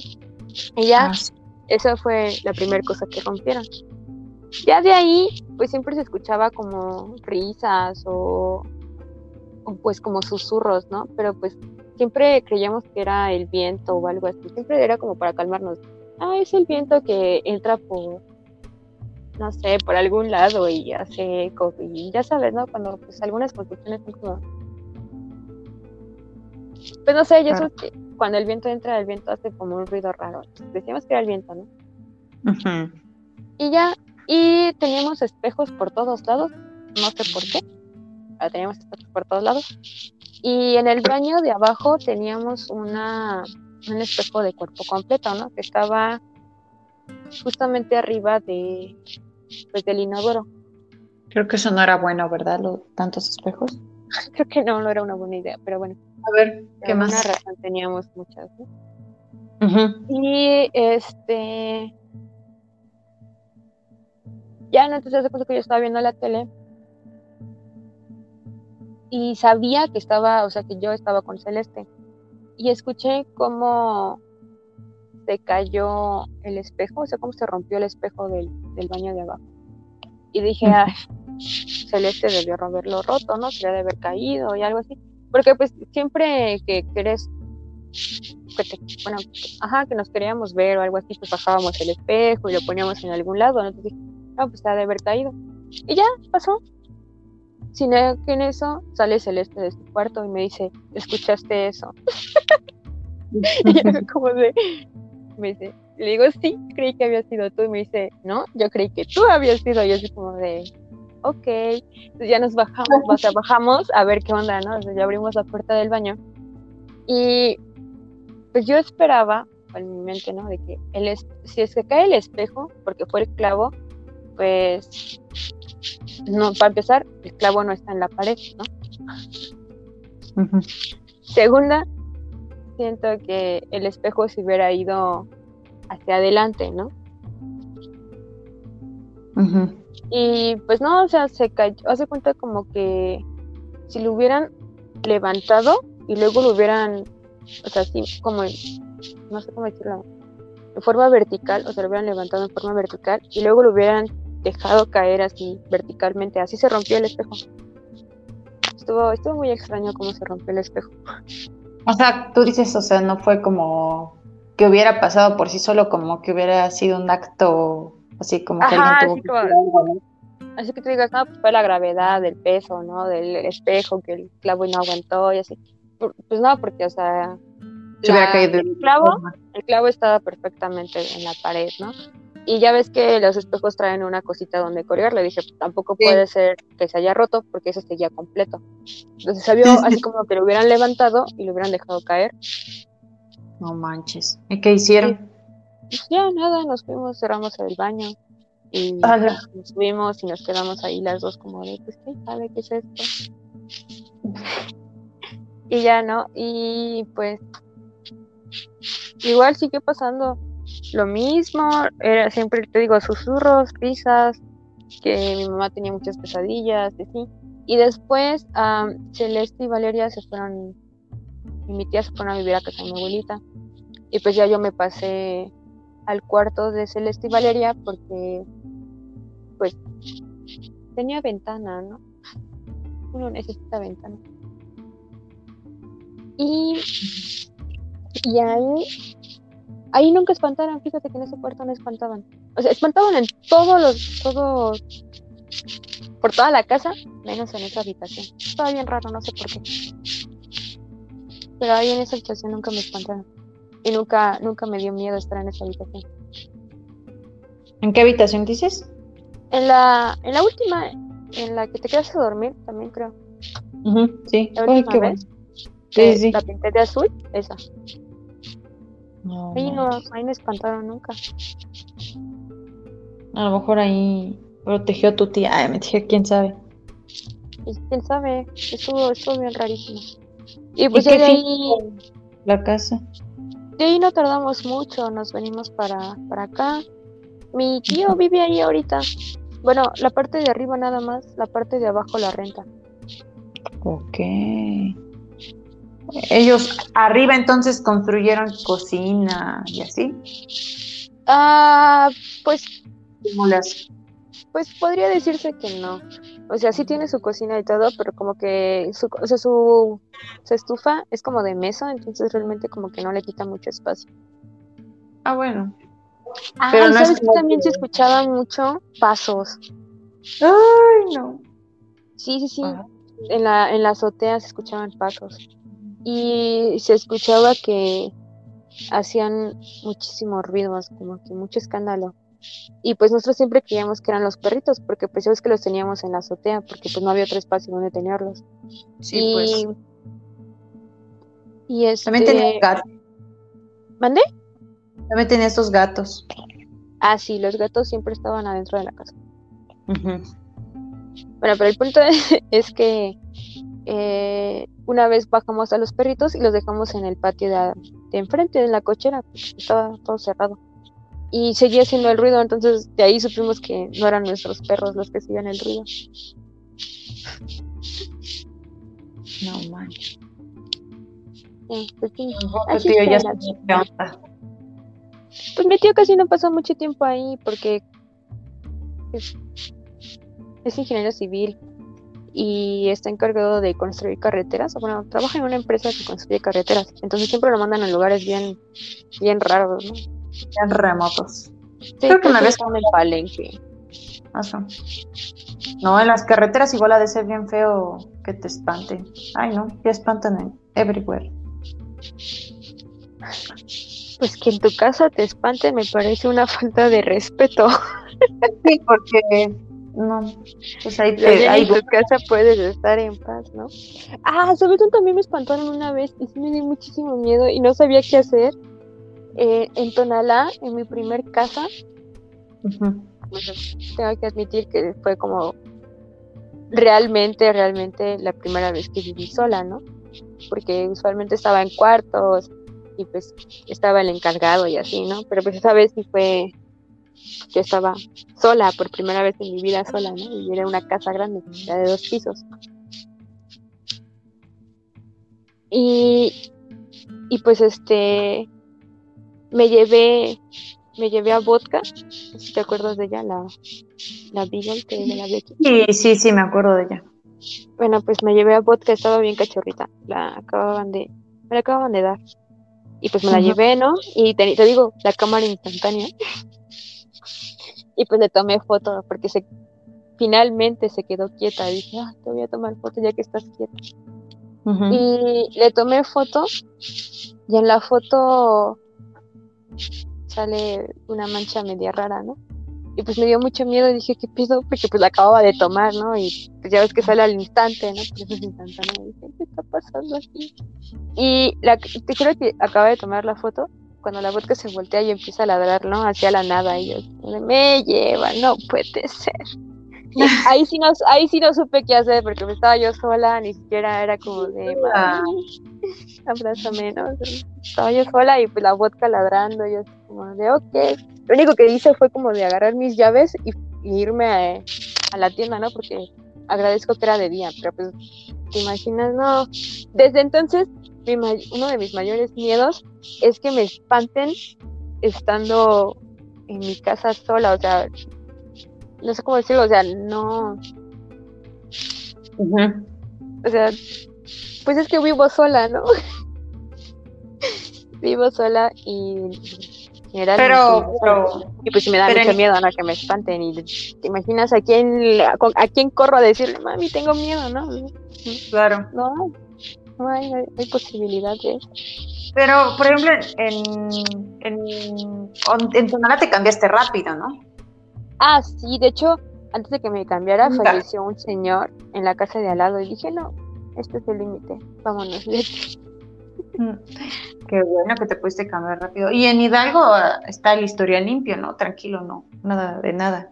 Y ya, ah, eso fue la primera cosa que rompieron. Ya de ahí, pues siempre se escuchaba como risas o pues como susurros, ¿no? Pero pues siempre creíamos que era el viento o algo así, siempre era como para calmarnos. Ah, es el viento que entra por, no sé, por algún lado y hace eco. Y ya sabes, ¿no? Cuando pues algunas construcciones son como... Pues no sé, yo sé que cuando el viento entra, el viento hace como un ruido raro. Decíamos que era el viento, ¿no? Y ya, y teníamos espejos por todos lados, no sé por qué teníamos por todos lados. Y en el baño de abajo teníamos una, un espejo de cuerpo completo, ¿no? Que estaba justamente arriba de, pues, del inodoro. Creo que eso no era bueno, ¿verdad? Los tantos espejos. [laughs] Creo que no, no era una buena idea, pero bueno. A ver, ¿qué más? Una razón teníamos muchas. Y este. Ya, no, entonces hace que yo estaba viendo la tele y sabía que estaba, o sea, que yo estaba con Celeste. Y escuché cómo se cayó el espejo, o sea, cómo se rompió el espejo del, baño de abajo. Y dije, ah, Celeste debió haberlo roto, ¿no? Se debe haber caído y algo así. Porque pues siempre que querés, bueno, ajá, que nos queríamos ver o algo así, pues bajábamos el espejo y lo poníamos en algún lado, ¿no? Entonces dije, no, pues se ha de haber caído. Y ya, pasó. Sin que en eso sale Celeste de su cuarto y me dice, ¿escuchaste eso? [laughs] y yo como de, me dice, le digo, sí, creí que había sido tú. Y me dice, no, yo creí que tú habías sido. Y yo así como de, ok. Entonces ya nos bajamos, o bajamos a ver qué onda, ¿no? Entonces ya abrimos la puerta del baño. Y pues yo esperaba, en mi mente, ¿no? De que el si es que cae el espejo, porque fue el clavo, pues no, para empezar, el clavo no está en la pared, ¿no? Segunda, siento que el espejo se hubiera ido hacia adelante, ¿no? Y pues no, o sea, se cayó, hace cuenta como que si lo hubieran levantado y luego lo hubieran, o sea, así como, no sé cómo decirlo, en forma vertical, o sea, lo hubieran levantado en forma vertical y luego lo hubieran dejado caer así verticalmente. Así se rompió el espejo. Estuvo, estuvo muy extraño cómo se rompió el espejo. O sea, tú dices, o sea, no fue como que hubiera pasado por sí solo, como que hubiera sido un acto así como que alguien tuvo así, así que tú digas, no, pues fue la gravedad del peso, ¿no? Del espejo, que el clavo no aguantó y así. Pues no, porque, o sea, el clavo, el clavo estaba perfectamente en la pared, ¿no? Y ya ves que los espejos traen una cosita donde colgar. Le dije, tampoco puede ser que se haya roto porque eso seguía completo. Entonces se vio así como que lo hubieran levantado y lo hubieran dejado caer. No manches. ¿Y qué hicieron? Pues ya nada, nos fuimos, cerramos el baño y nos fuimos y nos quedamos ahí las dos como de, pues, ¿qué sabe qué es esto? y ya no, y pues igual sigue pasando lo mismo, era siempre, te digo, susurros, risas, que mi mamá tenía muchas pesadillas, y así. Y después Celeste y Valeria se fueron, y mi tía se fueron a vivir a casa de mi abuelita. Y pues ya yo me pasé al cuarto de Celeste y Valeria porque, pues, tenía ventana, ¿no? Uno necesita ventana. Y, y ahí Ahí nunca espantaron, fíjate que en ese cuarto no espantaban. O sea, espantaban en todos los, todos, por toda la casa, menos en esa habitación. Estaba bien raro, no sé por qué. Pero ahí en esa habitación nunca me espantaron. Y nunca, nunca me dio miedo estar en esa habitación. ¿En qué habitación dices? En la, en la última, en la que te quedas a dormir, también creo. sí. La última vez. Sí, sí. La pinté de azul, esa. No, ahí no, ahí no espantaron nunca. A lo mejor ahí protegió a tu tía. Ay, me dije, quién sabe. quién sabe, estuvo, estuvo bien rarísimo. Y pues de ahí. La casa. De ahí no tardamos mucho, nos venimos para, para acá. Mi tío vive ahí ahorita. Bueno, la parte de arriba nada más, la parte de abajo la renta. Ok. Ellos arriba entonces construyeron cocina y así. Ah, pues. Pues podría decirse que no. O sea, sí tiene su cocina y todo, pero como que su, o sea, su, estufa es como de mesa, entonces realmente como que no le quita mucho espacio. Ah, bueno. Ah, pero sabes que también se escuchaban mucho pasos. Ay, no. Sí, sí, sí. En la, en la azotea se escuchaban pasos y se escuchaba que hacían muchísimo ruido, como que mucho escándalo. Y pues nosotros siempre creíamos que eran los perritos, porque pues sabes que los teníamos en la azotea, porque pues no había otro espacio donde tenerlos. Sí, y, pues. Y este... También tenía gatos. ¿Mandé? También tenía estos gatos. Ah, sí, los gatos siempre estaban adentro de la casa. Bueno, pero el punto [laughs] es que eh, una vez bajamos a los perritos y los dejamos en el patio de, de enfrente, en la cochera, estaba todo cerrado. Y seguía haciendo el ruido, entonces de ahí supimos que no eran nuestros perros los que hacían el ruido. No manches. pues, Pues mi tío casi no pasó mucho tiempo ahí porque es, es ingeniero civil y está encargado de construir carreteras. Bueno, trabaja en una empresa que construye carreteras. Entonces siempre lo mandan a lugares bien, bien raros, ¿no? Bien remotos. Sí, Creo que una vez en el palenque. No, en las carreteras igual ha de ser bien feo que te espanten. Ay, no, ya espantan en everywhere. Pues que en tu casa te espanten me parece una falta de respeto. Sí, porque no, pues ahí, te, ahí en tu casa puedes estar en paz, ¿no? Ah, ¿sabes dónde también me espantaron una vez? Y sí me dio muchísimo miedo y no sabía qué hacer. Eh, en Tonalá, en mi primer casa, tengo que admitir que fue como realmente, realmente la primera vez que viví sola, ¿no? Porque usualmente estaba en cuartos y pues estaba el encargado y así, ¿no? Pero pues esa vez sí fue, yo estaba sola, por primera vez en mi vida sola, ¿no? Y era una casa grande, de dos pisos. Y, y pues este, me llevé me llevé a vodka, si te acuerdas de ella, la, la Beagle que de la Becky. Sí, sí, sí, me acuerdo de ella. Bueno, pues me llevé a vodka, estaba bien cachorrita, la acababan de, me la acababan de dar. Y pues me la llevé, ¿no? Y te, te, digo, la cámara instantánea. Y pues le tomé foto, porque se finalmente se quedó quieta. Y dije, ah, te voy a tomar foto ya que estás quieta. Y le tomé foto, y en la foto sale una mancha media rara, ¿no? Y pues me dio mucho miedo y dije, ¿qué pido? Porque pues la acababa de tomar, ¿no? Y pues ya ves que sale al instante, ¿no? Por eso es instantáneo. Y dije, ¿qué está pasando aquí? Y la, te creo que acaba de tomar la foto cuando la vodka se voltea y empieza a ladrar, ¿no? Hacia la nada. Y yo, me lleva, no puede ser. ahí sí no, ahí sí no supe qué hacer porque me estaba yo sola, ni siquiera era como de abrázame, ¿no? Estaba yo sola y pues la vodka ladrando, yo como de ok. Lo único que hice fue como de agarrar mis llaves y, irme a, la tienda, ¿no? Porque agradezco que era de día, pero pues te imaginas, no. Desde entonces, uno de mis mayores miedos es que me espanten estando en mi casa sola, o sea, no sé cómo decirlo, o sea, no. O sea, pues es que vivo sola, ¿no? [laughs] vivo sola y pero, y pues me da mucho miedo no que me espanten y te imaginas a quién a quién corro a decirle mami tengo miedo no claro no no hay, hay posibilidad de eso pero por ejemplo en en, en Tonalá te cambiaste rápido no ah sí de hecho antes de que me cambiara falleció un señor en la casa de al lado y dije no este es el límite vámonos [laughs] mm. Qué bueno que te pudiste cambiar rápido. Y en Hidalgo ah, está el historial limpio, ¿no? Tranquilo, no, nada de nada.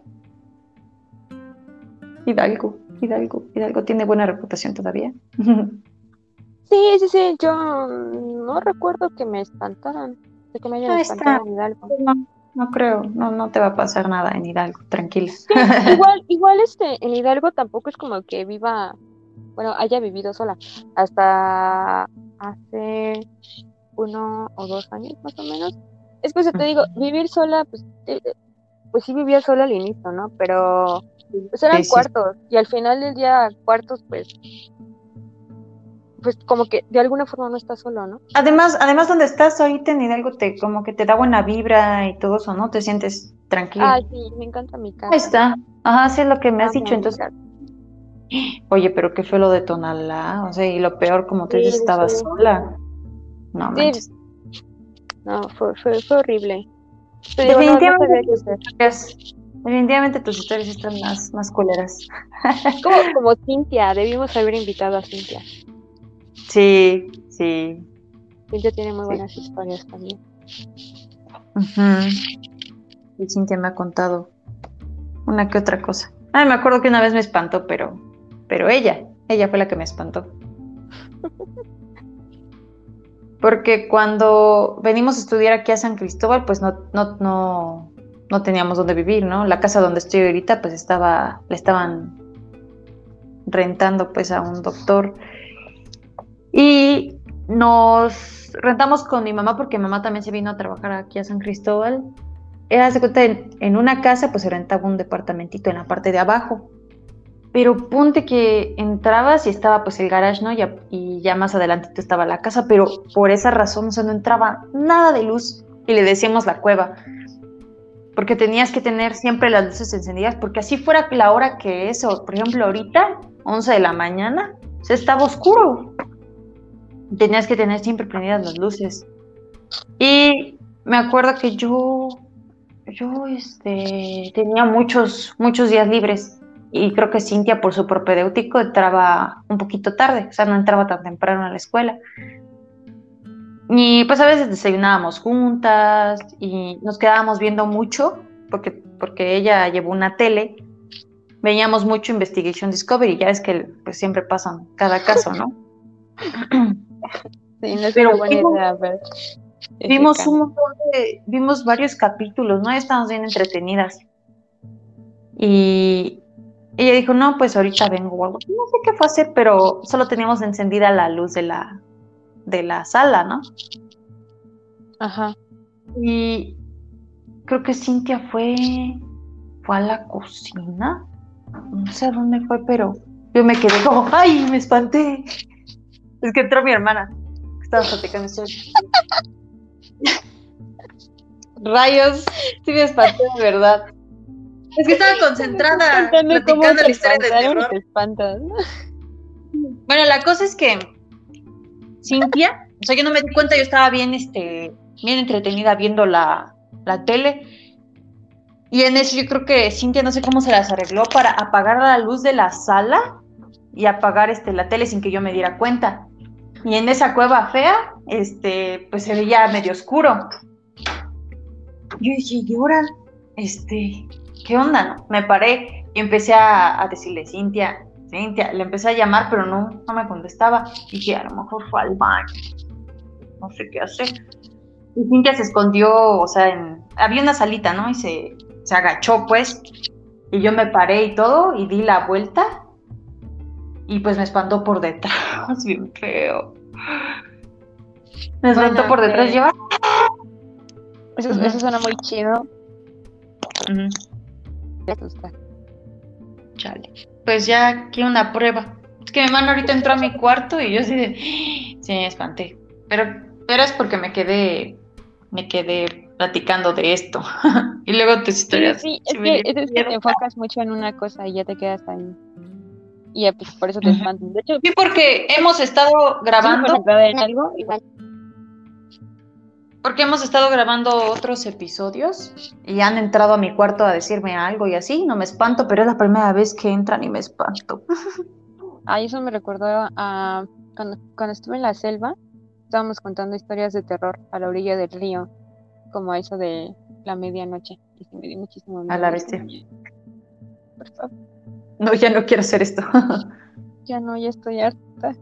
Hidalgo, Hidalgo, Hidalgo tiene buena reputación todavía. [laughs] Sí, sí, sí, yo no recuerdo que me espantaran, de que me hayan espantado en Hidalgo. No, no creo, no, no te va a pasar nada en Hidalgo, tranquila. igual, [laughs] igual este, en Hidalgo tampoco es como que viva, bueno, haya vivido sola. Hasta hace uno o dos años más o menos. Es que te digo, vivir sola, pues, pues sí vivía sola al inicio, ¿no? Pero pues eran cuartos y al final del día cuartos, pues, pues como que de alguna forma no estás solo, ¿no? Además, además donde estás ahorita en algo te, como que te da buena vibra y todo eso, ¿no? Te sientes tranquila. Ah, sí, me encanta mi casa. Ahí está. Ajá, sí es lo que me has dicho, entonces. Oye, pero qué fue lo de Tonalá, o sea, y lo peor, como tú dices, estabas sola. No, no fue, fue, fue horrible. definitivamente, tus historias, definitivamente tus historias están más, más culeras. Como, como Cintia, debimos haber invitado a Cintia. Sí, sí. Cintia tiene muy buenas historias también. Y Cintia me ha contado una que otra cosa. Ay, me acuerdo que una vez me espantó, pero, pero ella, ella fue la que me espantó. [laughs] Porque cuando venimos a estudiar aquí a San Cristóbal, pues no, no, no, no teníamos dónde vivir, ¿no? La casa donde estoy ahorita, pues estaba, le estaban rentando pues a un doctor. Y nos rentamos con mi mamá porque mi mamá también se vino a trabajar aquí a San Cristóbal. Era, se cuenta, en, en una casa pues se rentaba un departamentito en la parte de abajo. Pero ponte que entrabas y estaba pues el garage, ¿no? Y, y ya más adelante estaba la casa, pero por esa razón, o sea, no entraba nada de luz y le decíamos la cueva. Porque tenías que tener siempre las luces encendidas, porque así fuera la hora que es, o por ejemplo ahorita, 11 de la mañana, se estaba oscuro. Tenías que tener siempre prendidas las luces. Y me acuerdo que yo, yo este, tenía muchos, muchos días libres y creo que Cintia por su propedéutico entraba un poquito tarde, o sea, no entraba tan temprano a la escuela. Y pues a veces desayunábamos juntas y nos quedábamos viendo mucho, porque, porque ella llevó una tele, veíamos mucho Investigation Discovery, ya es que pues siempre pasan cada caso, ¿no? [laughs] Sí, no es Pero buena vimos, idea. Vimos un montón de, vimos varios capítulos, ¿no? Estábamos bien entretenidas. Y, y ella dijo, no, pues ahorita vengo o algo. No sé qué fue a hacer, pero solo teníamos encendida la luz de la, de la sala, ¿no? Ajá. Y creo que Cintia fue, fue a la cocina. No sé a dónde fue, pero yo me quedé como, ¡ay! Me espanté. Es que entró mi hermana. Estaba platicando. Rayos, sí me espanté de verdad. Es que estaba concentrada platicando la historia de terror. Bueno, la cosa es que Cintia, o sea, yo no me di cuenta, yo estaba bien, este, bien entretenida viendo la, la tele. Y en eso yo creo que Cintia no sé cómo se las arregló para apagar la luz de la sala y apagar este, la tele sin que yo me diera cuenta. Y en esa cueva fea, este, pues se veía medio oscuro. Yo dije, ¿y ahora? Este, ¿qué onda? No? Me paré y empecé a, decirle, Cintia, Cintia, le empecé a llamar, pero no, no me contestaba. Dije, a lo mejor fue al baño, no sé qué hacer. Y Cintia se escondió, o sea, en, había una salita, ¿no? Y se, se agachó, pues. Y yo me paré y todo, y di la vuelta. Y pues me espantó por detrás, [laughs] bien feo. Me espantó por detrás, lleva. Eso, eso suena muy chido. Chale. Pues ya aquí una prueba. Es que mi mano ahorita entró a mi cuarto y yo así de. [gasps] Sí, me espanté. Pero, pero es porque me quedé. Me quedé platicando de esto. [laughs] y luego tus historias. Sí, es, que, es que te enfocas mucho en una cosa y ya te quedas ahí. Y ya, pues por eso te. De hecho, sí, porque hemos estado grabando. en algo, igual porque hemos estado grabando otros episodios y han entrado a mi cuarto a decirme algo y así, no me espanto, pero es la primera vez que entran y me espanto. [laughs] Ah, eso me recordó a cuando, cuando estuve en la selva, estábamos contando historias de terror a la orilla del río, como eso de la medianoche. Y me dio muchísimo miedo. A la bestia. No, ya no quiero hacer esto. [laughs] ya no, ya estoy harta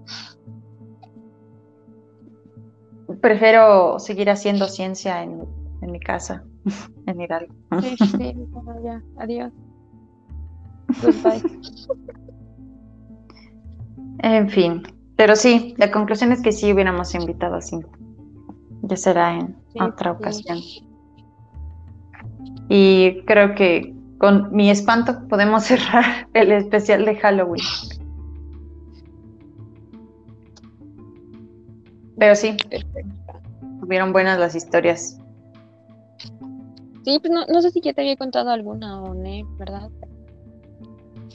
prefiero seguir haciendo ciencia en, mi casa, [laughs] en Hidalgo. Sí, sí, bueno, ya, adiós. Goodbye. [laughs] En fin, pero sí, la conclusión es que sí hubiéramos invitado a Cintia. Ya será en otra ocasión. Y creo que con mi espanto podemos [laughs] cerrar el especial de Halloween. Pero sí, tuvieron buenas las historias. Sí, pues no, sé si ya te había contado alguna o no, ¿verdad?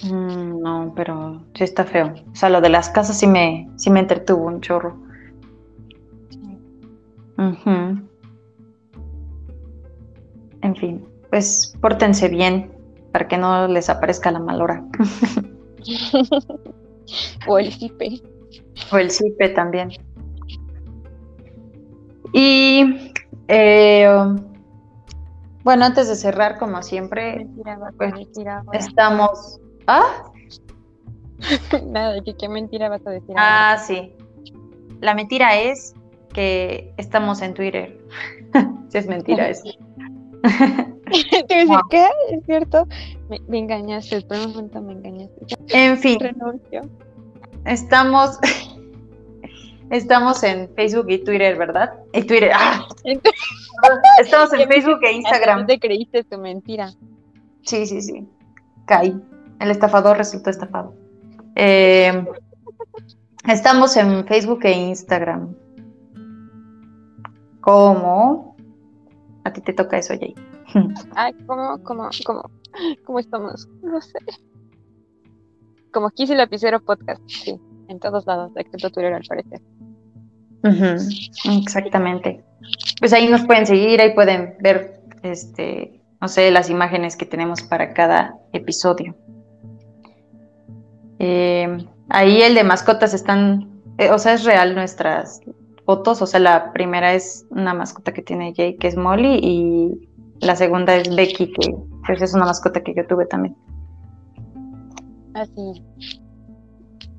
Mm, no, pero sí está feo. O sea, lo de las casas sí me, sí me entretuvo un chorro. En fin, pues pórtense bien para que no les aparezca la malora. [laughs] o el cipe. O el cipe también. Y eh, bueno, antes de cerrar, como siempre, pues, estamos. ¿Ah? [laughs] Nada, qué mentira vas a decir. Ah, sí. la mentira es que estamos en Twitter. [laughs] si es mentira eso. [laughs] Te voy a decir, ¿qué? ¿Es cierto? Me, engañaste, por un momento me engañaste. En fin. Renuncio. Estamos, [laughs] estamos en Facebook y Twitter, ¿verdad? Y Twitter, ¡ah! [laughs] Estamos en Facebook e Instagram. te creíste tu mentira. Sí, sí, sí. Caí. El estafador resultó estafado. Eh, estamos en Facebook e Instagram. ¿Cómo? A ti te toca eso, Jay. [laughs] Ay, ¿cómo, cómo, cómo, cómo estamos? No sé. Como Kiss y Lapicero Podcast, sí, en todos lados, excepto Twitter al parecer. Exactamente. Pues ahí nos pueden seguir, ahí pueden ver, este, no sé, las imágenes que tenemos para cada episodio. Eh, ahí el de mascotas están, eh, o sea, es real nuestras fotos, o sea, la primera es una mascota que tiene Jay, que es Molly, y la segunda es Becky, que pues, es una mascota que yo tuve también. Así.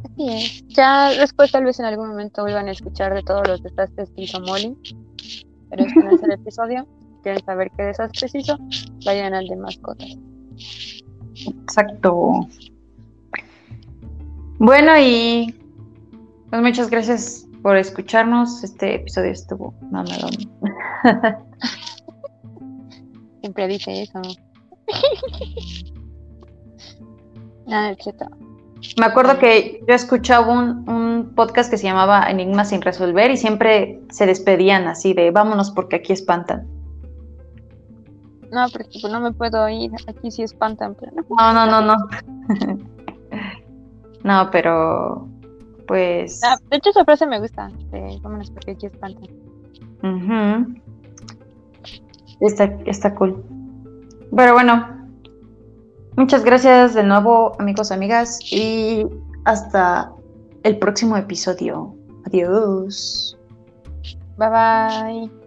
Así es. Ya después tal vez en algún momento vuelvan a escuchar de todos los desastres que hizo Molly. Pero este no es el episodio. [laughs] quieren saber qué desastres hizo, vayan al de mascotas. Exacto. Bueno, y pues muchas gracias por escucharnos. Este episodio estuvo mamalón. [laughs] Siempre dice eso. [laughs] Nada, etc. Me acuerdo que yo escuchaba un, un, podcast que se llamaba Enigmas sin resolver y siempre se despedían así de vámonos porque aquí espantan. No, porque pues, no me puedo ir, aquí sí espantan. Pero no, no, no, no. no, [laughs] pero pues... Ah, de hecho esa frase me gusta, de vámonos porque aquí espantan. Está, está cool. Pero bueno, Muchas gracias de nuevo, amigos, amigas, y hasta el próximo episodio. Adiós. Bye bye.